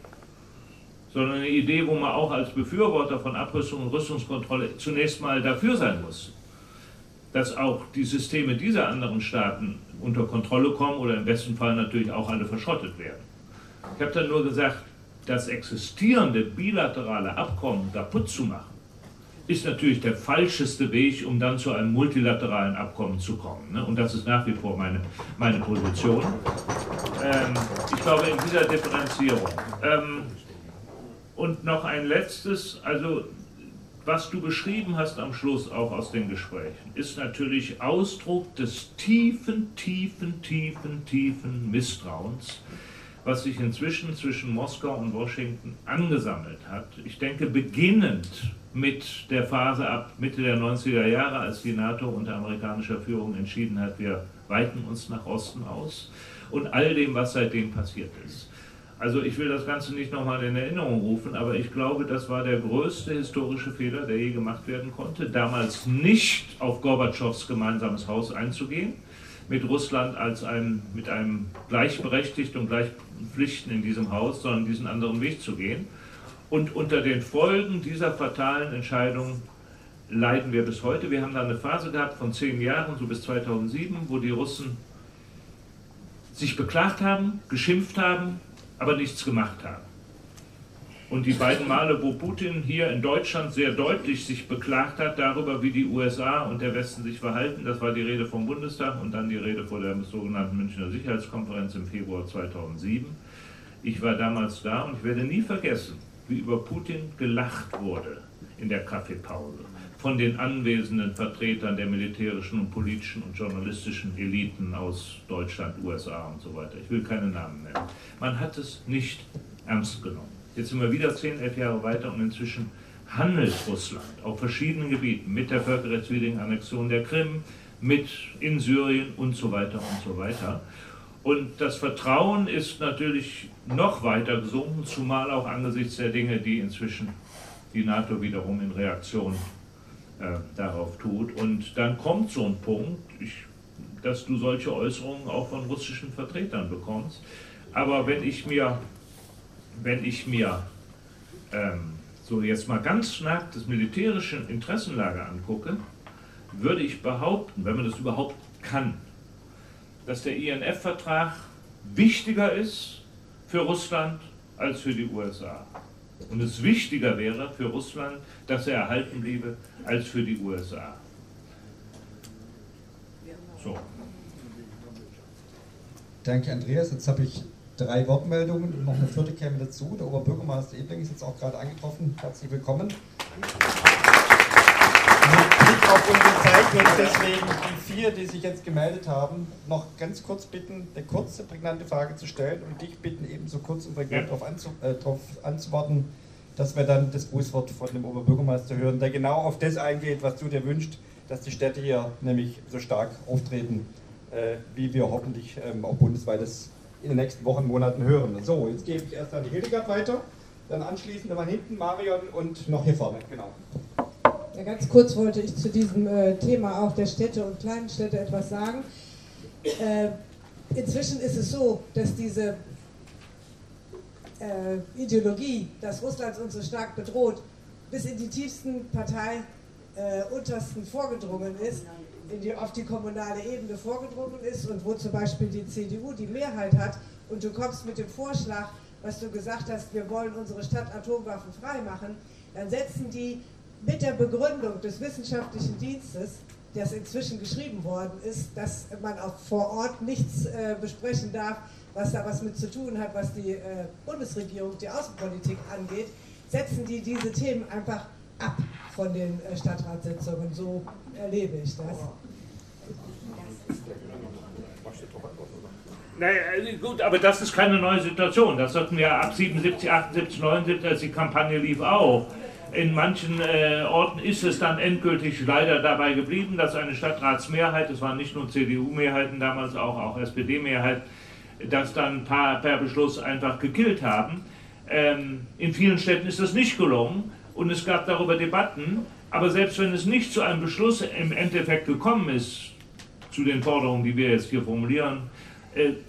sondern eine Idee, wo man auch als Befürworter von Abrüstung und Rüstungskontrolle zunächst mal dafür sein muss, dass auch die Systeme dieser anderen Staaten unter Kontrolle kommen oder im besten Fall natürlich auch alle verschrottet werden. Ich habe dann nur gesagt, das existierende bilaterale Abkommen kaputt zu machen, ist natürlich der falscheste Weg, um dann zu einem multilateralen Abkommen zu kommen. Ne? Und das ist nach wie vor meine, meine Position. Ähm, ich glaube, in dieser Differenzierung. Ähm, und noch ein letztes, also was du beschrieben hast am Schluss auch aus den Gesprächen, ist natürlich Ausdruck des tiefen, tiefen, tiefen, tiefen Misstrauens, was sich inzwischen zwischen Moskau und Washington angesammelt hat. Ich denke, beginnend mit der Phase ab Mitte der 90er Jahre, als die NATO unter amerikanischer Führung entschieden hat, wir weiten uns nach Osten aus und all dem, was seitdem passiert ist. Also ich will das Ganze nicht nochmal in Erinnerung rufen, aber ich glaube, das war der größte historische Fehler, der je gemacht werden konnte. Damals nicht auf Gorbatschows gemeinsames Haus einzugehen, mit Russland als einem, mit einem gleichberechtigt und gleich Pflichten in diesem Haus, sondern diesen anderen Weg zu gehen. Und unter den Folgen dieser fatalen Entscheidung leiden wir bis heute. Wir haben da eine Phase gehabt von zehn Jahren, so bis 2007, wo die Russen sich beklagt haben, geschimpft haben, aber nichts gemacht haben. Und die beiden Male, wo Putin hier in Deutschland sehr deutlich sich beklagt hat darüber, wie die USA und der Westen sich verhalten, das war die Rede vom Bundestag und dann die Rede vor der sogenannten Münchner Sicherheitskonferenz im Februar 2007. Ich war damals da und ich werde nie vergessen, wie über Putin gelacht wurde in der Kaffeepause von den anwesenden Vertretern der militärischen und politischen und journalistischen Eliten aus Deutschland, USA und so weiter. Ich will keine Namen nennen. Man hat es nicht ernst genommen. Jetzt sind wir wieder zehn, elf Jahre weiter und inzwischen handelt Russland auf verschiedenen Gebieten mit der völkerrechtswidrigen Annexion der Krim, mit in Syrien und so weiter und so weiter. Und das Vertrauen ist natürlich noch weiter gesunken, zumal auch angesichts der Dinge, die inzwischen die NATO wiederum in Reaktion äh, darauf tut. Und dann kommt so ein Punkt, ich, dass du solche Äußerungen auch von russischen Vertretern bekommst. Aber wenn ich mir, wenn ich mir ähm, so jetzt mal ganz stark das militärische Interessenlager angucke, würde ich behaupten, wenn man das überhaupt kann, dass der INF-Vertrag wichtiger ist für Russland als für die USA und es wichtiger wäre für Russland, dass er erhalten bliebe, als für die USA. So. Danke, Andreas. Jetzt habe ich drei Wortmeldungen und noch eine vierte käme dazu. Der Oberbürgermeister Ebling ist jetzt auch gerade angetroffen. Herzlich willkommen. Blick auf unsere Zeit ich deswegen die vier, die sich jetzt gemeldet haben, noch ganz kurz bitten, eine kurze, prägnante Frage zu stellen und dich bitten, ebenso kurz und prägnant darauf anzu, äh, anzuwarten, dass wir dann das Grußwort von dem Oberbürgermeister hören, der genau auf das eingeht, was du dir wünschst, dass die Städte hier nämlich so stark auftreten, äh, wie wir hoffentlich ähm, auch bundesweit das in den nächsten Wochen, Monaten hören. So, jetzt gebe ich erst an die Hildegard weiter, dann anschließend nochmal hinten Marion und noch hier vorne. Genau. Ja, ganz kurz wollte ich zu diesem äh, Thema auch der Städte und kleinen Städte etwas sagen. Äh, inzwischen ist es so, dass diese äh, Ideologie, dass Russland uns so stark bedroht, bis in die tiefsten Parteiuntersten äh, vorgedrungen ist, die, auf die kommunale Ebene vorgedrungen ist und wo zum Beispiel die CDU die Mehrheit hat und du kommst mit dem Vorschlag, was du gesagt hast, wir wollen unsere Stadt atomwaffenfrei machen, dann setzen die mit der Begründung des wissenschaftlichen Dienstes, das inzwischen geschrieben worden ist, dass man auch vor Ort nichts äh, besprechen darf, was da was mit zu tun hat, was die äh, Bundesregierung, die Außenpolitik angeht, setzen die diese Themen einfach ab von den äh, Stadtratssitzungen. So erlebe ich das. Naja, gut, aber das ist keine neue Situation. Das hatten wir ab 77, 78, 79, als die Kampagne lief, auch. In manchen äh, Orten ist es dann endgültig leider dabei geblieben, dass eine Stadtratsmehrheit, es waren nicht nur CDU-Mehrheiten damals, auch, auch SPD-Mehrheit, das dann per, per Beschluss einfach gekillt haben. Ähm, in vielen Städten ist das nicht gelungen und es gab darüber Debatten. Aber selbst wenn es nicht zu einem Beschluss im Endeffekt gekommen ist, zu den Forderungen, die wir jetzt hier formulieren,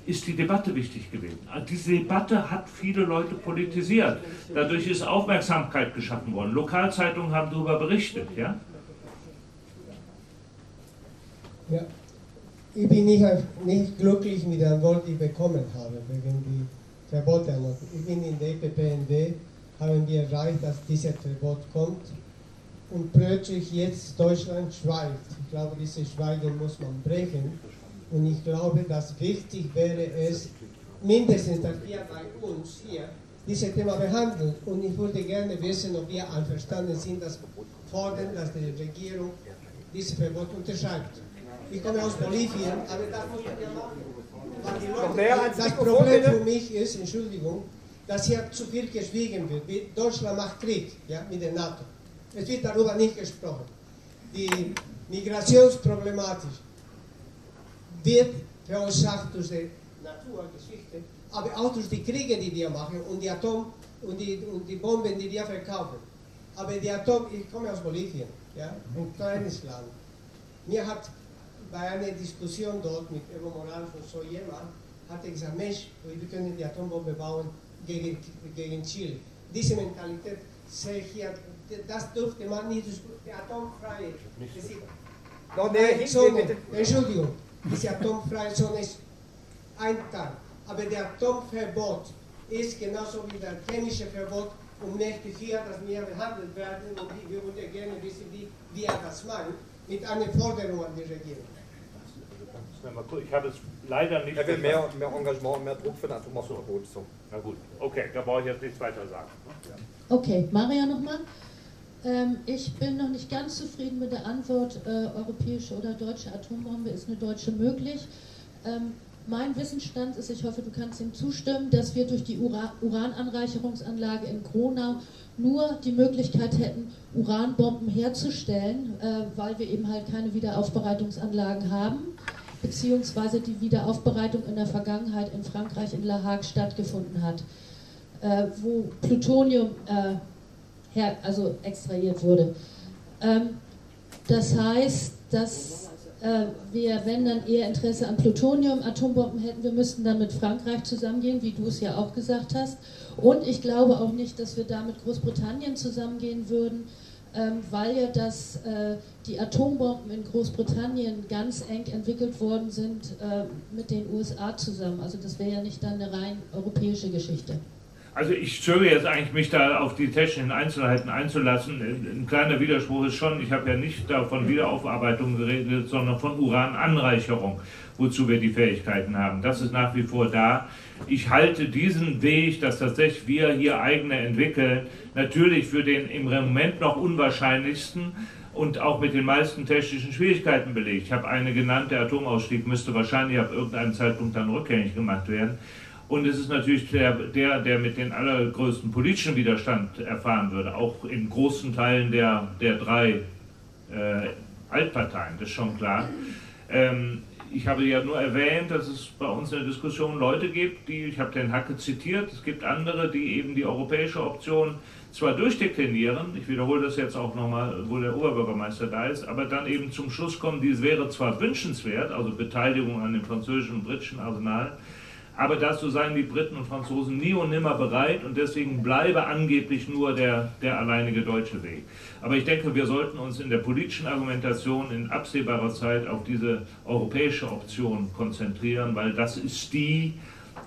ist die Debatte wichtig gewesen. Also diese Debatte hat viele Leute politisiert. Dadurch ist Aufmerksamkeit geschaffen worden. Lokalzeitungen haben darüber berichtet. Ja? ja. Ich bin nicht, nicht glücklich mit der Antwort, die ich bekommen habe, wegen die Verbote. Ich bin in der EPPNW, haben wir erreicht, dass dieses Verbot kommt und plötzlich jetzt Deutschland schweigt. Ich glaube, dieses Schweigen muss man brechen. Und ich glaube, dass wichtig wäre es, mindestens, dass wir bei uns hier dieses Thema behandeln. Und ich würde gerne wissen, ob wir einverstanden sind, dass fordern, dass die Regierung dieses Verbot unterschreibt. Ich komme aus Bolivien, aber das muss man ja machen. Leute, das Problem für mich ist, Entschuldigung, dass hier zu viel geschwiegen wird. Deutschland macht Krieg ja, mit der NATO. Es wird darüber nicht gesprochen. Die Migrationsproblematik wird verursacht durch die Naturgeschichte, aber auch durch die Kriege, die wir machen und die Atom und die, und die Bomben, die wir verkaufen. Aber die Atom, ich komme aus Bolivien, ja, ein kleines Land. Mir hat bei einer Diskussion dort mit Evo Morales und so jemand, hat er gesagt, Mensch, wir können die Atombombe bauen gegen, gegen Chile. Diese Mentalität sehe ich hier, das dürfte man nicht, die atomfreie Zone, Entschuldigung, diese atomfreie Zone ist ein Teil. Aber der Atomverbot ist genauso wie der chemische Verbot um nächste vier, dass wir behandelt werden und wir würden gerne wissen, wie, wie er das meint, mit einer Forderung an die Regierung. Ich habe es leider nicht. Er will mehr, mehr Engagement, mehr Druck für ein Atomverbot. So. Na gut, okay, da brauche ich jetzt nichts weiter sagen. Okay, Maria nochmal. Ähm, ich bin noch nicht ganz zufrieden mit der Antwort, äh, europäische oder deutsche Atombombe ist eine deutsche möglich. Ähm, mein Wissensstand ist, ich hoffe, du kannst ihm zustimmen, dass wir durch die Ura Urananreicherungsanlage in Kronau nur die Möglichkeit hätten, Uranbomben herzustellen, äh, weil wir eben halt keine Wiederaufbereitungsanlagen haben, beziehungsweise die Wiederaufbereitung in der Vergangenheit in Frankreich in La Hague stattgefunden hat, äh, wo Plutonium äh, her, also extrahiert wurde. Ähm, das heißt, dass äh, wir, wenn dann eher Interesse an Plutonium, Atombomben hätten, wir müssten dann mit Frankreich zusammengehen, wie du es ja auch gesagt hast. Und ich glaube auch nicht, dass wir da mit Großbritannien zusammengehen würden, ähm, weil ja das, äh, die Atombomben in Großbritannien ganz eng entwickelt worden sind äh, mit den USA zusammen. Also das wäre ja nicht dann eine rein europäische Geschichte. Also ich zögere jetzt eigentlich, mich da auf die technischen Einzelheiten einzulassen. Ein kleiner Widerspruch ist schon, ich habe ja nicht da von Wiederaufarbeitung geredet, sondern von Urananreicherung, wozu wir die Fähigkeiten haben. Das ist nach wie vor da. Ich halte diesen Weg, dass tatsächlich wir hier eigene entwickeln, natürlich für den im Moment noch unwahrscheinlichsten und auch mit den meisten technischen Schwierigkeiten belegt. Ich habe eine genannt, der Atomausstieg müsste wahrscheinlich ab irgendeinem Zeitpunkt dann rückgängig gemacht werden. Und es ist natürlich der, der, der mit den allergrößten politischen Widerstand erfahren würde, auch in großen Teilen der, der drei äh, Altparteien, das ist schon klar. Ähm, ich habe ja nur erwähnt, dass es bei uns in der Diskussion Leute gibt, die, ich habe den Hacke zitiert, es gibt andere, die eben die europäische Option zwar durchdeklinieren, ich wiederhole das jetzt auch nochmal, wo der Oberbürgermeister da ist, aber dann eben zum Schluss kommen, dies wäre zwar wünschenswert, also Beteiligung an dem französischen und britischen Arsenal, aber dazu seien die Briten und Franzosen nie und nimmer bereit und deswegen bleibe angeblich nur der, der alleinige deutsche Weg. Aber ich denke, wir sollten uns in der politischen Argumentation in absehbarer Zeit auf diese europäische Option konzentrieren, weil das ist die,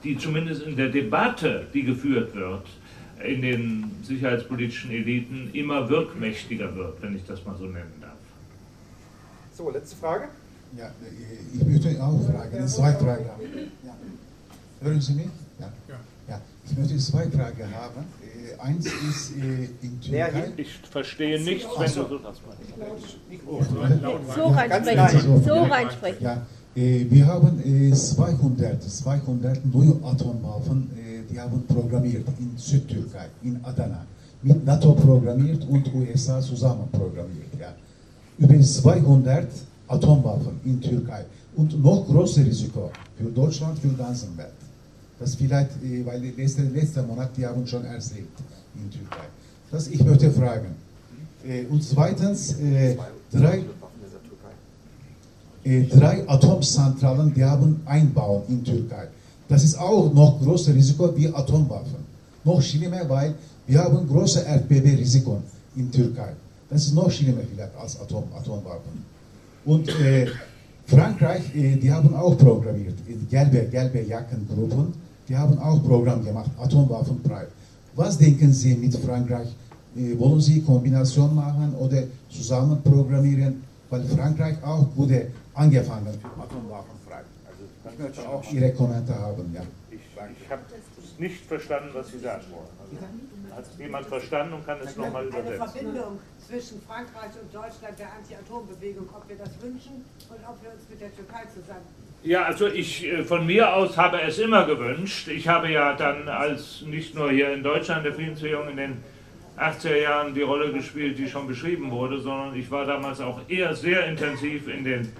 die zumindest in der Debatte, die geführt wird, in den sicherheitspolitischen Eliten immer wirkmächtiger wird, wenn ich das mal so nennen darf. So, letzte Frage. Ja, ich möchte auch fragen, zwei Fragen. Ja. Hören Sie mich? Ja. ja. Ich möchte zwei Fragen haben. Äh, eins ist äh, in Türkei. Ich verstehe nichts, wenn du so das meinst. So reinsprechen. So reinsprechen. Ja. Äh, wir haben 200, 200 neue Atomwaffen, die haben programmiert in Südtürkei, in Adana. Mit NATO programmiert und USA zusammen programmiert. Ja. Über 200 Atomwaffen in Türkei. Und noch größeres Risiko für Deutschland, für die ganze Welt. Das vielleicht, äh, weil letzte, letzte Monat, die haben schon erzählt in Türkei. Das ich möchte fragen. Äh, und zweitens, äh, drei, drei Atomzentralen, die haben einbauen in Türkei. Das ist auch noch größer Risiko wie Atomwaffen. Noch schlimmer, weil wir haben große Erdbebenrisiko in Türkei. Das ist noch schlimmer vielleicht als Atom, Atomwaffen. Und äh, Frankreich, äh, die haben auch programmiert, gelbe, gelbe Jackengruppen die haben auch Programm gemacht, Atomwaffenfrei. Was denken Sie mit Frankreich? Äh, wollen Sie Kombination machen oder zusammen programmieren? Weil Frankreich auch wurde angefangen, atomwaffenfrei. Also ich möchte auch Ihre Kommentare haben. Ja. Ich, ich habe nicht verstanden, was Sie sagen wollen. Also, hat jemand verstanden und kann es nochmal übersetzen? Eine Verbindung zwischen Frankreich und Deutschland der Anti-Atom-Bewegung, ob wir das wünschen und ob wir uns mit der Türkei zusammen ja, also ich äh, von mir aus habe es immer gewünscht. Ich habe ja dann als nicht nur hier in Deutschland der Friedensbewegung in den 80er Jahren die Rolle gespielt, die schon beschrieben wurde, sondern ich war damals auch eher sehr intensiv in den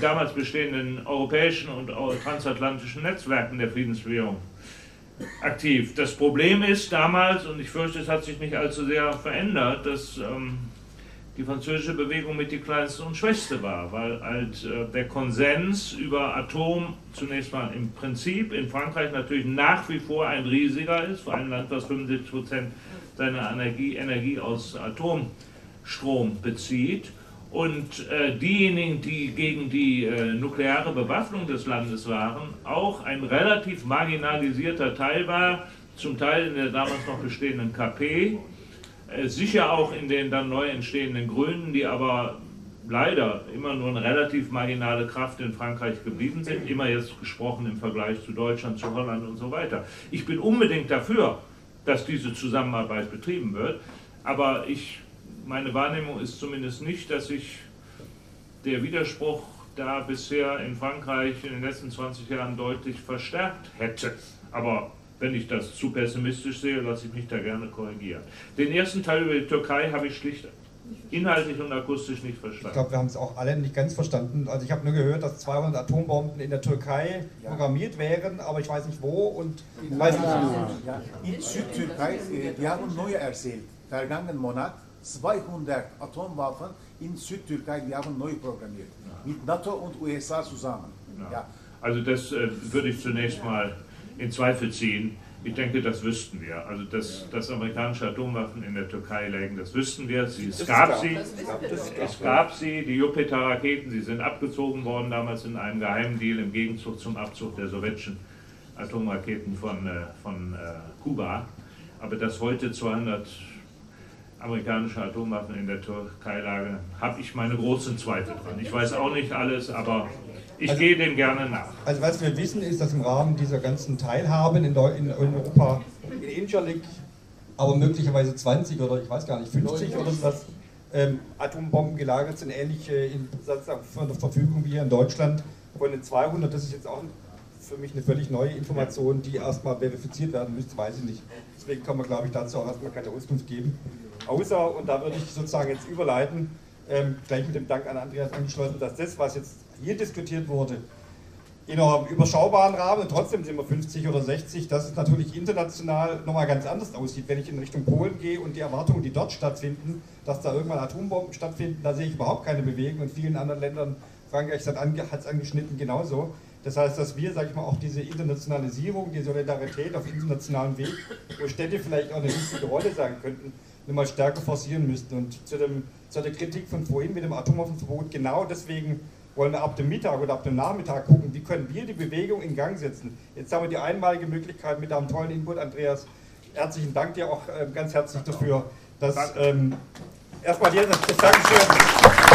damals bestehenden europäischen und transatlantischen Netzwerken der Friedensbewegung aktiv. Das Problem ist damals, und ich fürchte, es hat sich nicht allzu sehr verändert, dass ähm, die französische Bewegung mit die kleinste und schwächste war, weil halt äh, der Konsens über Atom zunächst mal im Prinzip in Frankreich natürlich nach wie vor ein riesiger ist, vor einem Land, das 75 Prozent seiner Energie, Energie aus Atomstrom bezieht. Und äh, diejenigen, die gegen die äh, nukleare Bewaffnung des Landes waren, auch ein relativ marginalisierter Teil war, zum Teil in der damals noch bestehenden KP, sicher auch in den dann neu entstehenden Grünen, die aber leider immer nur eine relativ marginale Kraft in Frankreich geblieben sind, immer jetzt gesprochen im Vergleich zu Deutschland, zu Holland und so weiter. Ich bin unbedingt dafür, dass diese Zusammenarbeit betrieben wird, aber ich, meine Wahrnehmung ist zumindest nicht, dass sich der Widerspruch da bisher in Frankreich in den letzten 20 Jahren deutlich verstärkt hätte. Aber wenn ich das zu pessimistisch sehe, lasse ich mich da gerne korrigieren. Den ersten Teil über die Türkei habe ich schlicht inhaltlich und akustisch nicht verstanden. Ich glaube, wir haben es auch alle nicht ganz verstanden. Also ich habe nur gehört, dass 200 Atombomben in der Türkei ja. programmiert wären, aber ich weiß nicht wo und in, weiß nicht ja. In Südtürkei, die äh, haben neu erzählt, vergangenen Monat 200 Atomwaffen in Südtürkei, die haben neu programmiert. Mit NATO und USA zusammen. Ja. Also das äh, würde ich zunächst mal in Zweifel ziehen. Ich denke, das wüssten wir. Also, dass, dass amerikanische Atomwaffen in der Türkei lägen, das wüssten wir. Sie, es gab sie. Es gab sie, die Jupiter-Raketen, sie sind abgezogen worden damals in einem Geheimdeal im Gegenzug zum Abzug der sowjetischen Atomraketen von, äh, von äh, Kuba. Aber dass heute 200 amerikanische Atomwaffen in der Türkei lagen, habe ich meine großen Zweifel dran. Ich weiß auch nicht alles, aber ich also, gehe dem gerne nach. Also was wir wissen ist, dass im Rahmen dieser ganzen Teilhaben in, in Europa in Incirlik aber möglicherweise 20 oder ich weiß gar nicht, 50 oder so, ähm, Atombomben gelagert sind, ähnlich äh, in, von der Verfügung wie hier in Deutschland. Von den 200, das ist jetzt auch für mich eine völlig neue Information, die erstmal verifiziert werden müsste, weiß ich nicht. Deswegen kann man, glaube ich, dazu auch erstmal keine Auskunft geben. Außer, und da würde ich sozusagen jetzt überleiten, ähm, gleich mit dem Dank an Andreas angeschlossen, dass das, was jetzt hier diskutiert wurde, in einem überschaubaren Rahmen, und trotzdem sind wir 50 oder 60, dass es natürlich international nochmal ganz anders aussieht. Wenn ich in Richtung Polen gehe und die Erwartungen, die dort stattfinden, dass da irgendwann Atombomben stattfinden, da sehe ich überhaupt keine Bewegung. In vielen anderen Ländern, Frankreich hat es angeschnitten, genauso. Das heißt, dass wir, sage ich mal, auch diese Internationalisierung, die Solidarität auf internationalem Weg, wo Städte vielleicht auch eine wichtige Rolle sein könnten, nochmal stärker forcieren müssten. Und zu, dem, zu der Kritik von vorhin mit dem Atomwaffenverbot, genau deswegen wollen wir ab dem Mittag oder ab dem Nachmittag gucken, wie können wir die Bewegung in Gang setzen. Jetzt haben wir die einmalige Möglichkeit mit einem tollen Input, Andreas. Herzlichen Dank dir auch äh, ganz herzlich dafür, dass ähm, erstmal dir das Dankeschön.